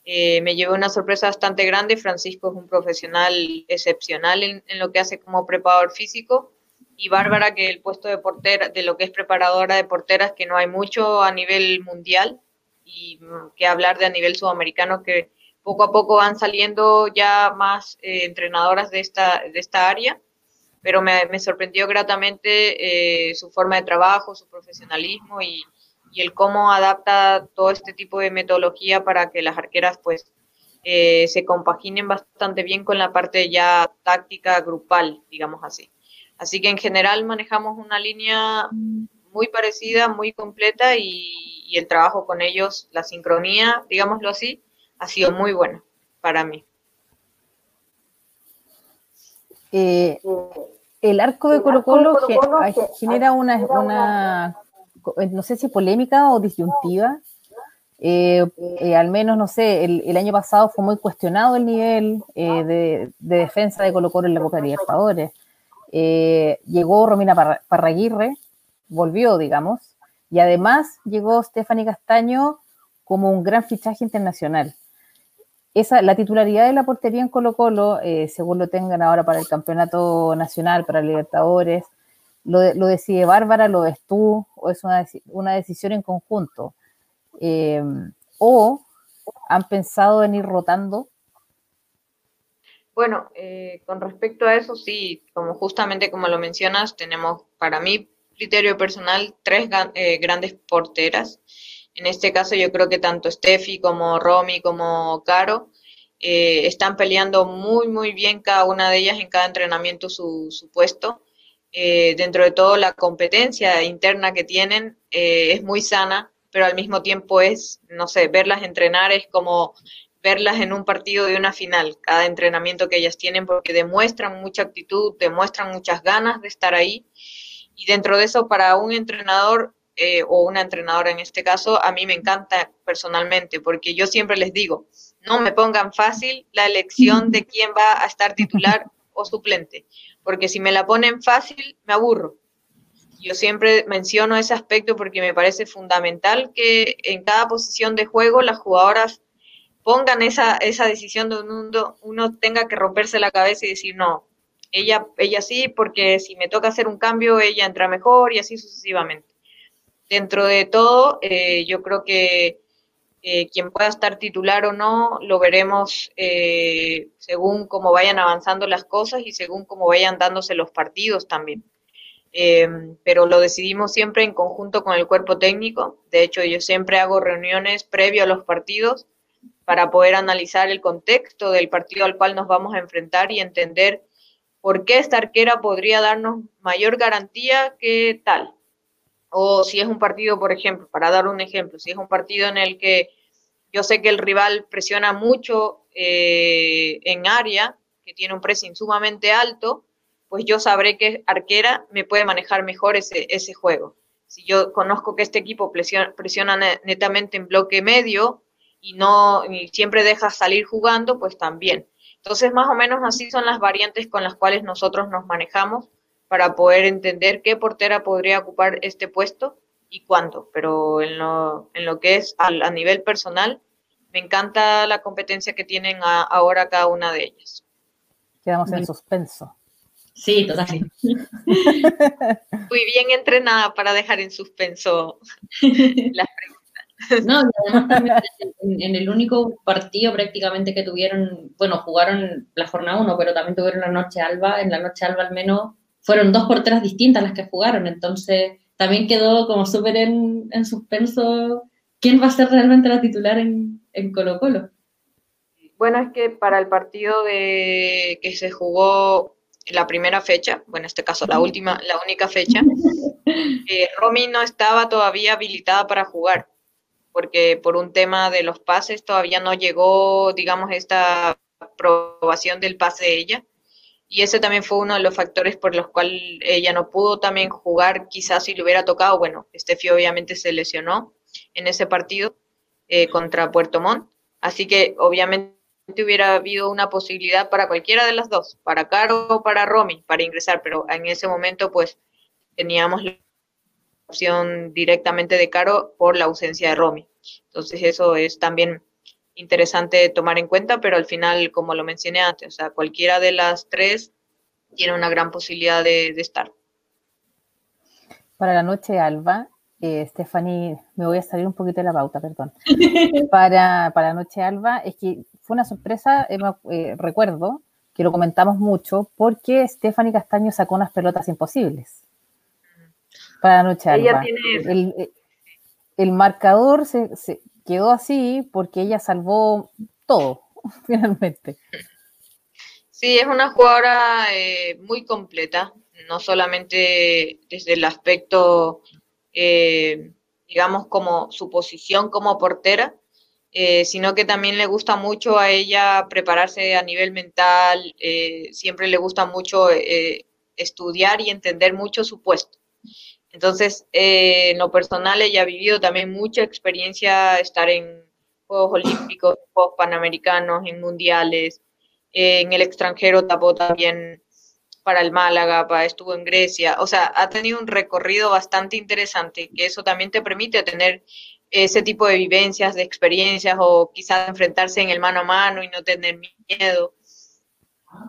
eh, me llevé una sorpresa bastante grande. Francisco es un profesional excepcional en, lo que hace como preparador físico. Y Bárbara, que el puesto de portera, de lo que es preparadora de porteras, que no hay mucho a nivel mundial y mm, que hablar de a nivel sudamericano, que poco a poco van saliendo ya más eh, entrenadoras de esta, de esta área. Pero me, sorprendió gratamente eh, su forma de trabajo, su profesionalismo y, y el cómo adapta todo este tipo de metodología para que las arqueras pues eh, se compaginen bastante bien con la parte ya táctica grupal, digamos así. Así que en general manejamos una línea muy parecida, muy completa y, el trabajo con ellos, la sincronía, digámoslo así, ha sido muy buena para mí. Eh, el arco de Colo Colo genera una no sé si polémica o disyuntiva. Eh, eh, al menos, no sé, el, año pasado fue muy cuestionado el nivel de, defensa de Colo Colo en la Copa de Libertadores. llegó Romina Parraguirre, volvió, digamos, y además llegó Stephanie Castaño como un gran fichaje internacional. Esa, la titularidad de la portería en Colo Colo, según lo tengan ahora para el campeonato nacional, para Libertadores, lo, decide Bárbara, lo ves tú, o es una, decisión en conjunto. Eh, o han pensado en ir rotando. Bueno, eh, con respecto a eso, sí, como justamente como lo mencionas, tenemos para mí criterio personal tres eh, grandes porteras. En este caso yo creo que tanto Steffi como Romy como Caro están peleando muy, muy bien cada una de ellas en cada entrenamiento su, su puesto. Eh, dentro de todo la competencia interna que tienen eh, es muy sana, pero al mismo tiempo es, no sé, verlas entrenar es como verlas en un partido de una final, cada entrenamiento que ellas tienen, porque demuestran mucha actitud, demuestran muchas ganas de estar ahí. Y dentro de eso, para un entrenador eh, o una entrenadora en este caso, a mí me encanta personalmente, porque yo siempre les digo, no me pongan fácil la elección de quién va a estar titular o suplente, porque si me la ponen fácil, me aburro. Yo siempre menciono ese aspecto porque me parece fundamental que en cada posición de juego las jugadoras pongan esa, esa decisión donde uno, uno tenga que romperse la cabeza y decir, no, ella, ella sí, porque si me toca hacer un cambio, ella entra mejor y así sucesivamente. Dentro de todo, eh, yo creo que eh, quien pueda estar titular o no, lo veremos eh, según cómo vayan avanzando las cosas y según cómo vayan dándose los partidos también. Em, pero lo decidimos siempre en conjunto con el cuerpo técnico. De hecho, yo siempre hago reuniones previo a los partidos para poder analizar el contexto del partido al cual nos vamos a enfrentar y entender por qué esta arquera podría darnos mayor garantía que tal. O si es un partido, por ejemplo, para dar un ejemplo, si es un partido en el que yo sé que el rival presiona mucho eh, en área, que tiene un pressing sumamente alto, pues yo sabré que arquera me puede manejar mejor ese, ese juego. Si yo conozco que este equipo presiona, netamente en bloque medio y no y siempre deja salir jugando, pues también. Entonces, más o menos así son las variantes con las cuales nosotros nos manejamos para poder entender qué portera podría ocupar este puesto y cuándo. Pero en lo, en lo que es a, a nivel personal, me encanta la competencia que tienen ahora cada una de ellas. Quedamos en suspenso. Sí, totalmente. Muy bien entrenada para dejar en suspenso las preguntas. No, además también en, el único partido prácticamente que tuvieron, bueno, jugaron la jornada 1, pero también tuvieron la noche alba, en la noche alba al menos fueron dos porteras distintas las que jugaron, entonces también quedó como súper en, en, suspenso quién va a ser realmente la titular en, en Colo Colo. Bueno, es que para el partido de que se jugó la primera fecha, bueno, en este caso la última, la única fecha, eh, Romy no estaba todavía habilitada para jugar, porque por un tema de los pases todavía no llegó, digamos, esta aprobación del pase de ella. Y ese también fue uno de los factores por los cuales ella no pudo también jugar, quizás si le hubiera tocado, bueno, Steffi obviamente se lesionó en ese partido eh, contra Puerto Montt, así que obviamente hubiera habido una posibilidad para cualquiera de las dos, para Caro o para Romy, para ingresar, pero en ese momento pues teníamos la opción directamente de Caro por la ausencia de Romy. Entonces eso es también interesante tomar en cuenta, pero al final, como lo mencioné antes, o sea, cualquiera de las tres tiene una gran posibilidad de, estar. Para la noche, Alba, eh, Stephanie, me voy a salir un poquito de la pauta, perdón. Para, para la noche, Alba, es que fue una sorpresa, eh, eh, recuerdo que lo comentamos mucho, porque Stephanie Castaño sacó unas pelotas imposibles para la noche alba. Eh, el, marcador se, quedó así porque ella salvó todo, finalmente. Sí, es una jugadora muy completa, no solamente desde el aspecto, digamos, como su posición como portera, eh, sino que también le gusta mucho a ella prepararse a nivel mental, eh, siempre le gusta mucho eh, estudiar y entender mucho su puesto. Entonces, en lo personal, ella ha vivido también mucha experiencia estar en Juegos Olímpicos, Juegos Panamericanos, en Mundiales, en el extranjero tapó también para el Málaga, para, estuvo en Grecia, o sea, ha tenido un recorrido bastante interesante, que eso también te permite tener ese tipo de vivencias, de experiencias o quizás enfrentarse en el mano a mano y no tener miedo.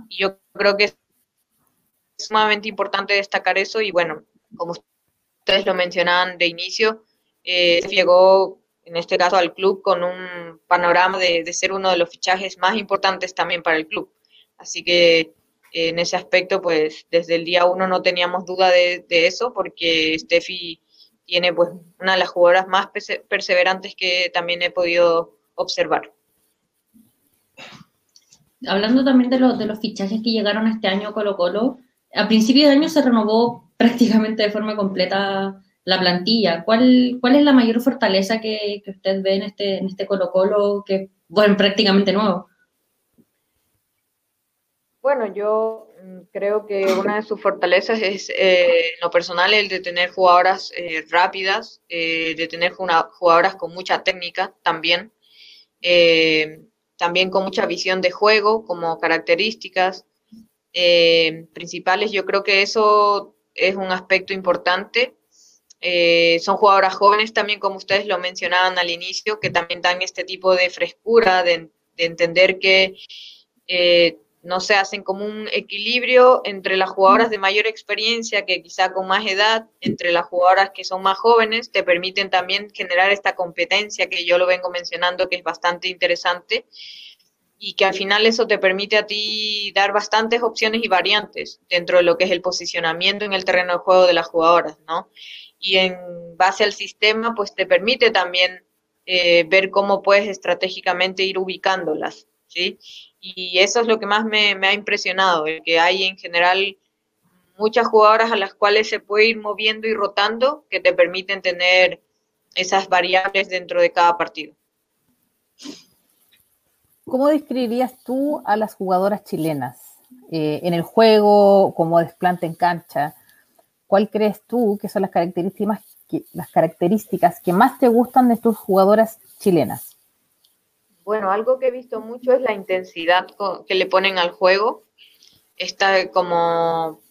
Y yo creo que es sumamente importante destacar eso y bueno, como ustedes lo mencionaban de inicio, eh, llegó en este caso al club con un panorama de, ser uno de los fichajes más importantes también para el club. Así que en ese aspecto, pues desde el día uno no teníamos duda de, eso porque Steffi tiene pues una de las jugadoras más perseverantes que también he podido observar. Hablando también de, los, de los fichajes que llegaron este año a Colo Colo, a principio de año se renovó prácticamente de forma completa la plantilla. ¿Cuál, cuál es la mayor fortaleza que, que usted ve en este, en este Colo Colo que, bueno, prácticamente nuevo? Bueno, yo Mm, creo que una de sus fortalezas es, eh, lo personal, el de tener jugadoras eh, rápidas, eh, de tener jugadoras con mucha técnica también, también con mucha visión de juego como características principales. Yo creo que eso es un aspecto importante. son jugadoras jóvenes también, como ustedes lo mencionaban al inicio, que también dan este tipo de frescura, de, de entender que no se hacen como un equilibrio entre las jugadoras de mayor experiencia, que quizá con más edad, entre las jugadoras que son más jóvenes, te permiten también generar esta competencia que yo lo vengo mencionando, que es bastante interesante. Y que al final eso te permite a ti dar bastantes opciones y variantes dentro de lo que es el posicionamiento en el terreno de juego de las jugadoras, ¿no? Y en base al sistema, pues te permite también eh, ver cómo puedes estratégicamente ir ubicándolas, ¿sí? Y eso es lo que más me, me ha impresionado, el que hay en general muchas jugadoras a las cuales se puede ir moviendo y rotando que te permiten tener esas variables dentro de cada partido. ¿Cómo describirías tú a las jugadoras chilenas eh, en el juego, como desplante en cancha? ¿Cuál crees tú que son las características que, las características que más te gustan de tus jugadoras chilenas? Bueno, algo que he visto mucho es la intensidad que le ponen al juego. Está como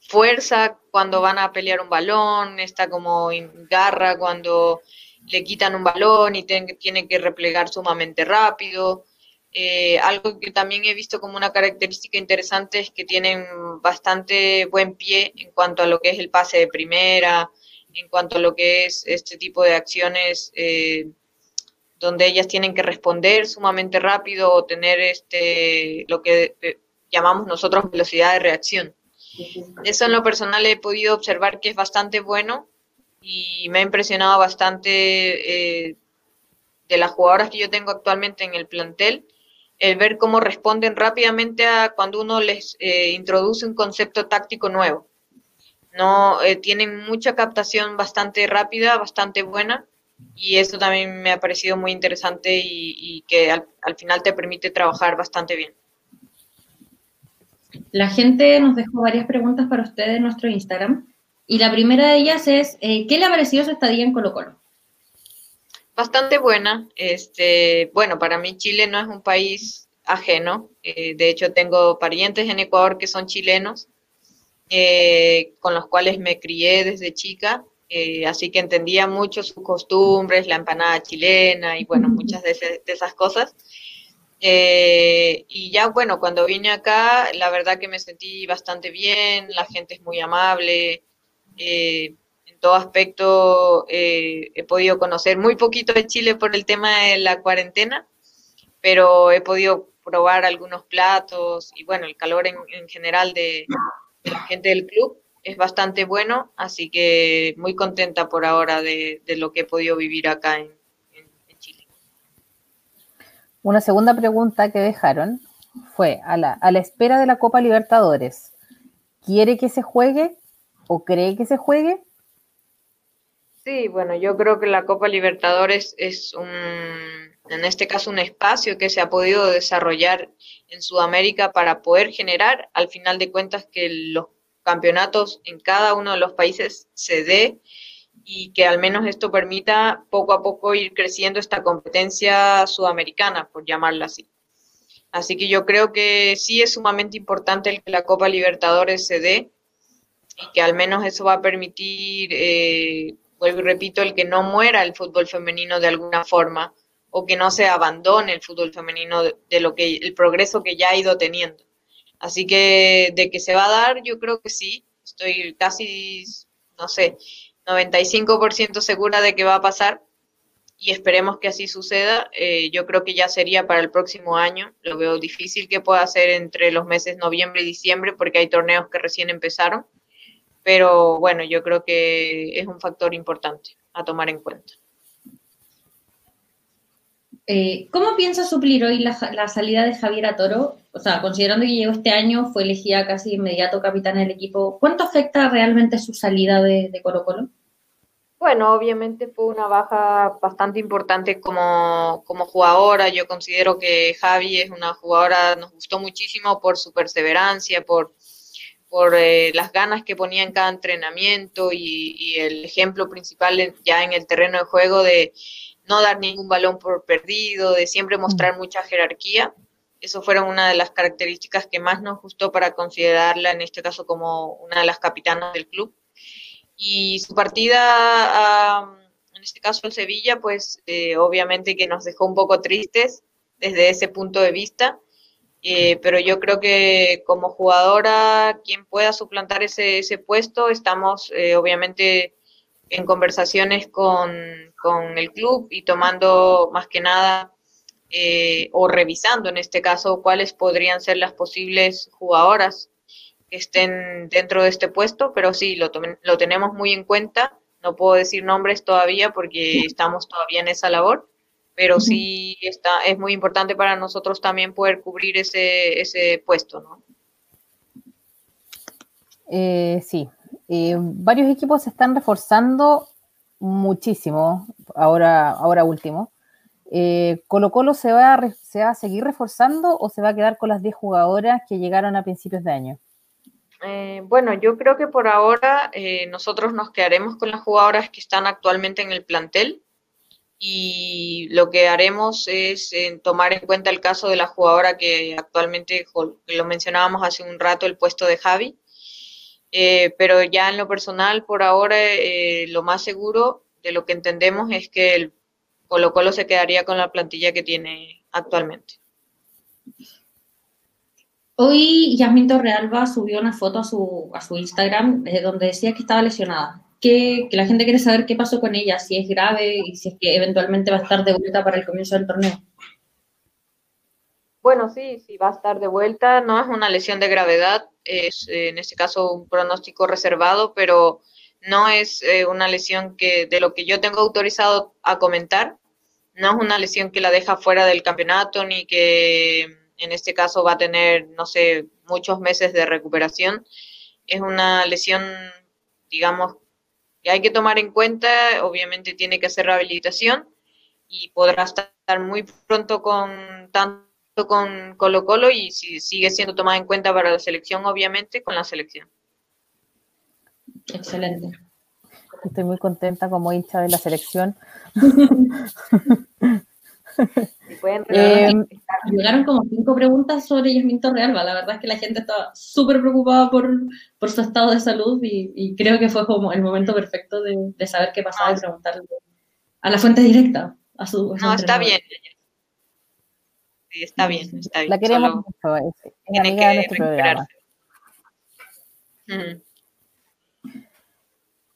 fuerza cuando van a pelear un balón, está como garra cuando le quitan un balón y tiene que replegar sumamente rápido. Eh, algo que también he visto como una característica interesante es que tienen bastante buen pie en cuanto a lo que es el pase de primera, en cuanto a lo que es este tipo de acciones eh, donde ellas tienen que responder sumamente rápido o tener este lo que eh, llamamos nosotros velocidad de reacción. Eso en lo personal he podido observar que es bastante bueno y me ha impresionado bastante de las jugadoras que yo tengo actualmente en el plantel el ver cómo responden rápidamente a cuando uno les eh, introduce un concepto táctico nuevo. No eh, tienen mucha captación bastante rápida, bastante buena, y eso también me ha parecido muy interesante y, que al, final te permite trabajar bastante bien. La gente nos dejó varias preguntas para ustedes en nuestro Instagram, y la primera de ellas es, eh, ¿qué le ha parecido su estadía en Colo Colo? Bastante buena. Este, bueno, para mí Chile no es un país ajeno. Eh, de hecho, tengo parientes en Ecuador que son chilenos, eh, con los cuales me crié desde chica. Eh, así que entendía mucho sus costumbres, la empanada chilena y bueno, muchas de, de esas cosas. y ya bueno, cuando vine acá, la verdad que me sentí bastante bien, la gente es muy amable, todo aspecto eh, he podido conocer muy poquito de Chile por el tema de la cuarentena, pero he podido probar algunos platos y bueno, el calor en, general de, la gente del club es bastante bueno, así que muy contenta por ahora de, lo que he podido vivir acá en, Chile. Una segunda pregunta que dejaron fue, a la, a la espera de la Copa Libertadores, ¿quiere que se juegue o cree que se juegue? Sí, bueno, yo creo que la Copa Libertadores es un, en este caso, un espacio que se ha podido desarrollar en Sudamérica para poder generar, al final de cuentas, que los campeonatos en cada uno de los países se dé y que al menos esto permita poco a poco ir creciendo esta competencia sudamericana, por llamarla así. Así que yo creo que sí es sumamente importante el que la Copa Libertadores se dé y que al menos eso va a permitir eh, vuelvo repito, el que no muera el fútbol femenino de alguna forma o que no se abandone el fútbol femenino de, lo que el progreso que ya ha ido teniendo. Así que de que se va a dar, yo creo que sí. Estoy casi, no sé, 95% segura de que va a pasar y esperemos que así suceda. Eh, yo creo que ya sería para el próximo año. Lo veo difícil que pueda ser entre los meses noviembre y diciembre porque hay torneos que recién empezaron pero bueno, yo creo que es un factor importante a tomar en cuenta. Eh, ¿Cómo piensa suplir hoy la, salida de Javier Toro? O sea, considerando que llegó este año, fue elegida casi inmediato capitán del equipo, ¿cuánto afecta realmente su salida de, de Colo Colo? Bueno, obviamente fue una baja bastante importante como, como jugadora. Yo considero que Javi es una jugadora, nos gustó muchísimo por su perseverancia, por, por eh, las ganas que ponía en cada entrenamiento y, el ejemplo principal ya en el terreno de juego de no dar ningún balón por perdido, de siempre mm. mostrar mucha jerarquía. Eso fueron una de las características que más nos gustó para considerarla en este caso como una de las capitanas del club. Y su partida, en este caso al Sevilla, pues eh, obviamente que nos dejó un poco tristes desde ese punto de vista eh, pero yo creo que como jugadora, quien pueda suplantar ese, ese puesto, estamos eh, obviamente en conversaciones con, con, el club y tomando más que nada eh, o revisando en este caso cuáles podrían ser las posibles jugadoras que estén dentro de este puesto, pero sí, lo, lo tenemos muy en cuenta. No puedo decir nombres todavía porque estamos todavía en esa labor, pero sí está, es muy importante para nosotros también poder cubrir ese, ese puesto, ¿no? Eh, sí, eh, varios equipos se están reforzando muchísimo, ahora, ahora último. Eh, ¿Colo Colo se va, a, se va a seguir reforzando o se va a quedar con las 10 jugadoras que llegaron a principios de año? Eh, bueno, yo creo que por ahora eh, nosotros nos quedaremos con las jugadoras que están actualmente en el plantel y lo que haremos es tomar en cuenta el caso de la jugadora que actualmente lo mencionábamos hace un rato, el puesto de Javi. Eh, pero ya en lo personal, por ahora, lo más seguro de lo que entendemos es que el Colo Colo se quedaría con la plantilla que tiene actualmente. Hoy Yasmin Torrealba subió una foto a su, a su Instagram eh, donde decía que estaba lesionada. Que, la gente quiere saber qué pasó con ella, si es grave y si es que eventualmente va a estar de vuelta para el comienzo del torneo. Bueno, sí, sí va a estar de vuelta. No es una lesión de gravedad, es en este caso un pronóstico reservado, pero no es eh, una lesión que de lo que yo tengo autorizado a comentar, no es una lesión que la deja fuera del campeonato ni que en este caso va a tener, no sé, muchos meses de recuperación. Es una lesión, digamos, que hay que tomar en cuenta, obviamente tiene que hacer rehabilitación y podrá estar muy pronto con tanto con Colo Colo y si sigue siendo tomada en cuenta para la selección, obviamente, con la selección. Excelente. Estoy muy contenta como hincha de la selección. Eh, llegaron como cinco preguntas sobre Yasmin Torrealba. La verdad es que la gente estaba súper preocupada por, por, su estado de salud y, creo que fue como el momento perfecto de, de saber qué pasaba y preguntarle a la fuente directa. A su, no, está bien. Sí, está bien, está bien. La queremos mucho. tiene que recuperarse.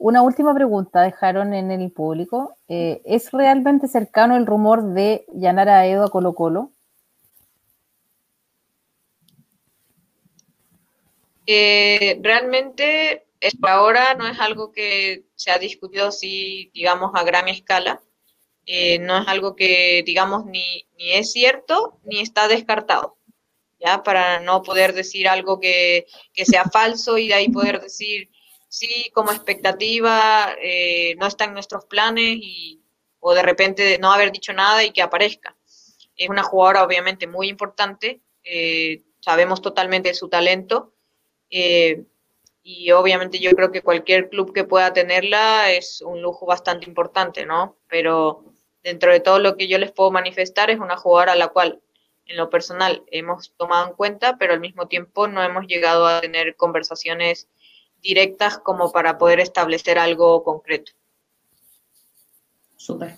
Una última pregunta dejaron en el público. Eh, ¿Es realmente cercano el rumor de Yanara a Edo a Colo Colo? Eh, realmente por ahora no es algo que se ha discutido así, digamos, a gran escala. Eh, no es algo que, digamos, ni, ni es cierto ni está descartado. ¿ya? Para no poder decir algo que, que sea falso y de ahí poder decir sí como expectativa eh, no está en nuestros planes y, o de repente no haber dicho nada y que aparezca. Es una jugadora obviamente muy importante, eh, sabemos totalmente de su talento eh, y obviamente yo creo que cualquier club que pueda tenerla es un lujo bastante importante, ¿no? Pero dentro de todo lo que yo les puedo manifestar es una jugadora a la cual en lo personal hemos tomado en cuenta, pero al mismo tiempo no hemos llegado a tener conversaciones directas como para poder establecer algo concreto. Súper.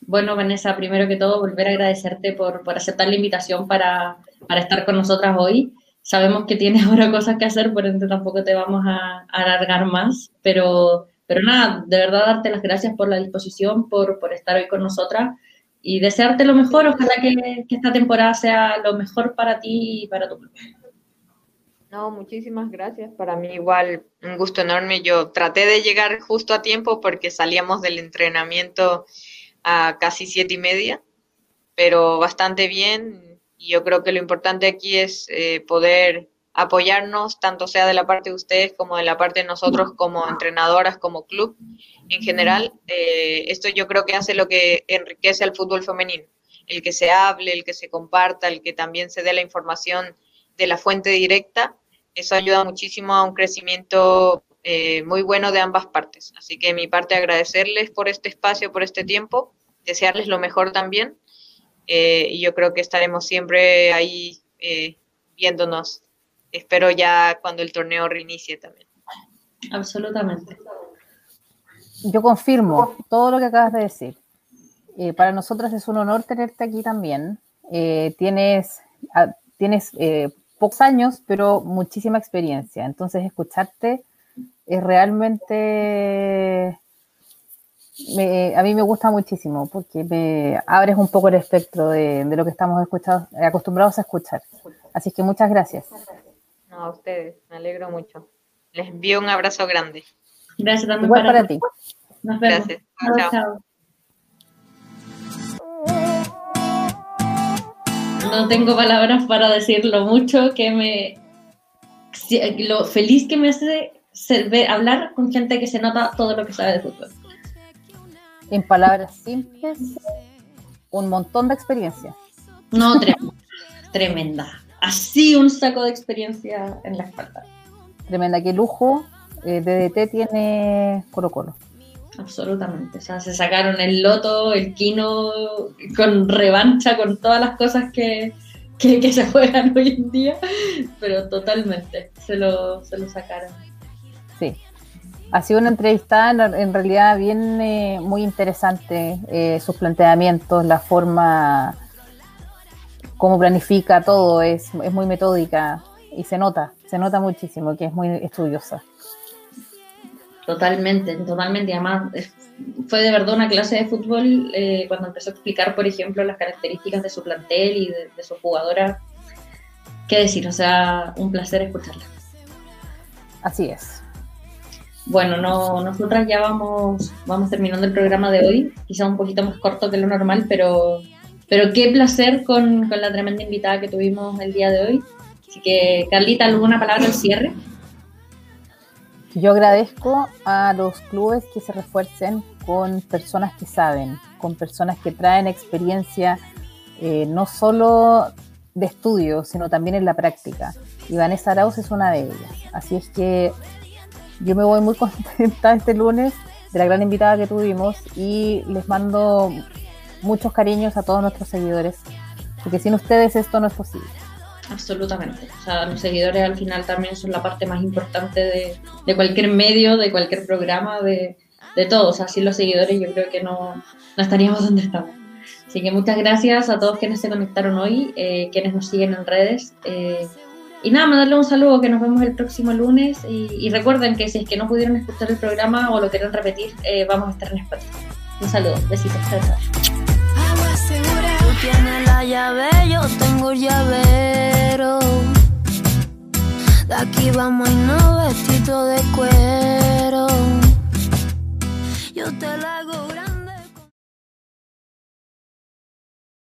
Bueno, Vanessa, primero que todo, volver a agradecerte por, aceptar la invitación para, estar con nosotras hoy. Sabemos que tienes ahora cosas que hacer, por ende tampoco te vamos a, alargar más, pero, pero nada, de verdad darte las gracias por la disposición, por, estar hoy con nosotras y desearte lo mejor. Ojalá que, esta temporada sea lo mejor para ti y para tu club. No, muchísimas gracias. Para mí igual un gusto enorme. Yo traté de llegar justo a tiempo porque salíamos del entrenamiento a casi siete y media, pero bastante bien. Y yo creo que lo importante aquí es eh, poder apoyarnos, tanto sea de la parte de ustedes como de la parte de nosotros como entrenadoras, como club en general. Eh, esto yo creo que hace lo que enriquece al fútbol femenino, el que se hable, el que se comparta, el que también se dé la información de la fuente directa eso ayuda muchísimo a un crecimiento eh, muy bueno de ambas partes. Así que mi parte agradecerles por este espacio, por este tiempo, desearles lo mejor también. Eh, y yo creo que estaremos siempre ahí eh, viéndonos. Espero ya cuando el torneo reinicie también. Absolutamente. Yo confirmo todo lo que acabas de decir. para nosotras es un honor tenerte aquí también. tienes, ah, tienes pocos años, pero muchísima experiencia. Entonces, escucharte es realmente a mí me gusta muchísimo porque me abres un poco el espectro de, lo que estamos acostumbrados a escuchar. Así que muchas gracias. No, a ustedes, me alegro mucho. Les envío un abrazo grande. Gracias también Igual para, ti. Nos vemos. Gracias. chao. No tengo palabras para decir lo mucho que me. lo feliz que me hace hablar con gente que se nota todo lo que sabe de fútbol. En palabras simples, un montón de experiencia. No, tremenda. tremenda. Así un saco de experiencia en la espalda. Tremenda, qué lujo. Eh, DDT tiene Colo Colo. Absolutamente. O sea, se sacaron el loto, el kino, con revancha, con todas las cosas que, se juegan hoy en día, pero totalmente se lo, se lo sacaron. Sí. Ha sido una entrevista en realidad bien eh, muy interesante, eh, sus planteamientos, la forma, cómo planifica todo, es, es muy metódica y se nota, se nota muchísimo que es muy estudiosa. Totalmente, totalmente. Además, fue de verdad una clase de fútbol eh, cuando empezó a explicar, por ejemplo, las características de su plantel y de, de su jugadora. ¿Qué decir? O sea, un placer escucharla. Así es. Bueno, no, nosotras ya vamos, vamos terminando el programa de hoy, quizá un poquito más corto que lo normal, pero, pero qué placer con, con la tremenda invitada que tuvimos el día de hoy. Así que, Carlita, ¿alguna palabra al cierre? Yo agradezco a los clubes que se refuercen con personas que saben, con personas que traen experiencia eh, no solo de estudio, sino también en la práctica. Y Vanessa Arauz es una de ellas. Así es que yo me voy muy contenta este lunes de la gran invitada que tuvimos y les mando muchos cariños a todos nuestros seguidores, porque sin ustedes esto no es posible. Absolutamente. O sea, los seguidores al final también son la parte más importante de, cualquier medio, de cualquier programa, de, de todo. O sea, sin los seguidores yo creo que no, estaríamos donde estamos. Así que muchas gracias a todos quienes se conectaron hoy, eh, quienes nos siguen en redes. Eh, y nada, mandarle un saludo, que nos vemos el próximo lunes. Y, recuerden que si es que no pudieron escuchar el programa o lo quieren repetir, eh, vamos a estar en Spotify. Un saludo, besitos, chao, tienes llave, yo tengo el llavero. De aquí vamos a irnos vestido de cuero. Yo te la hago.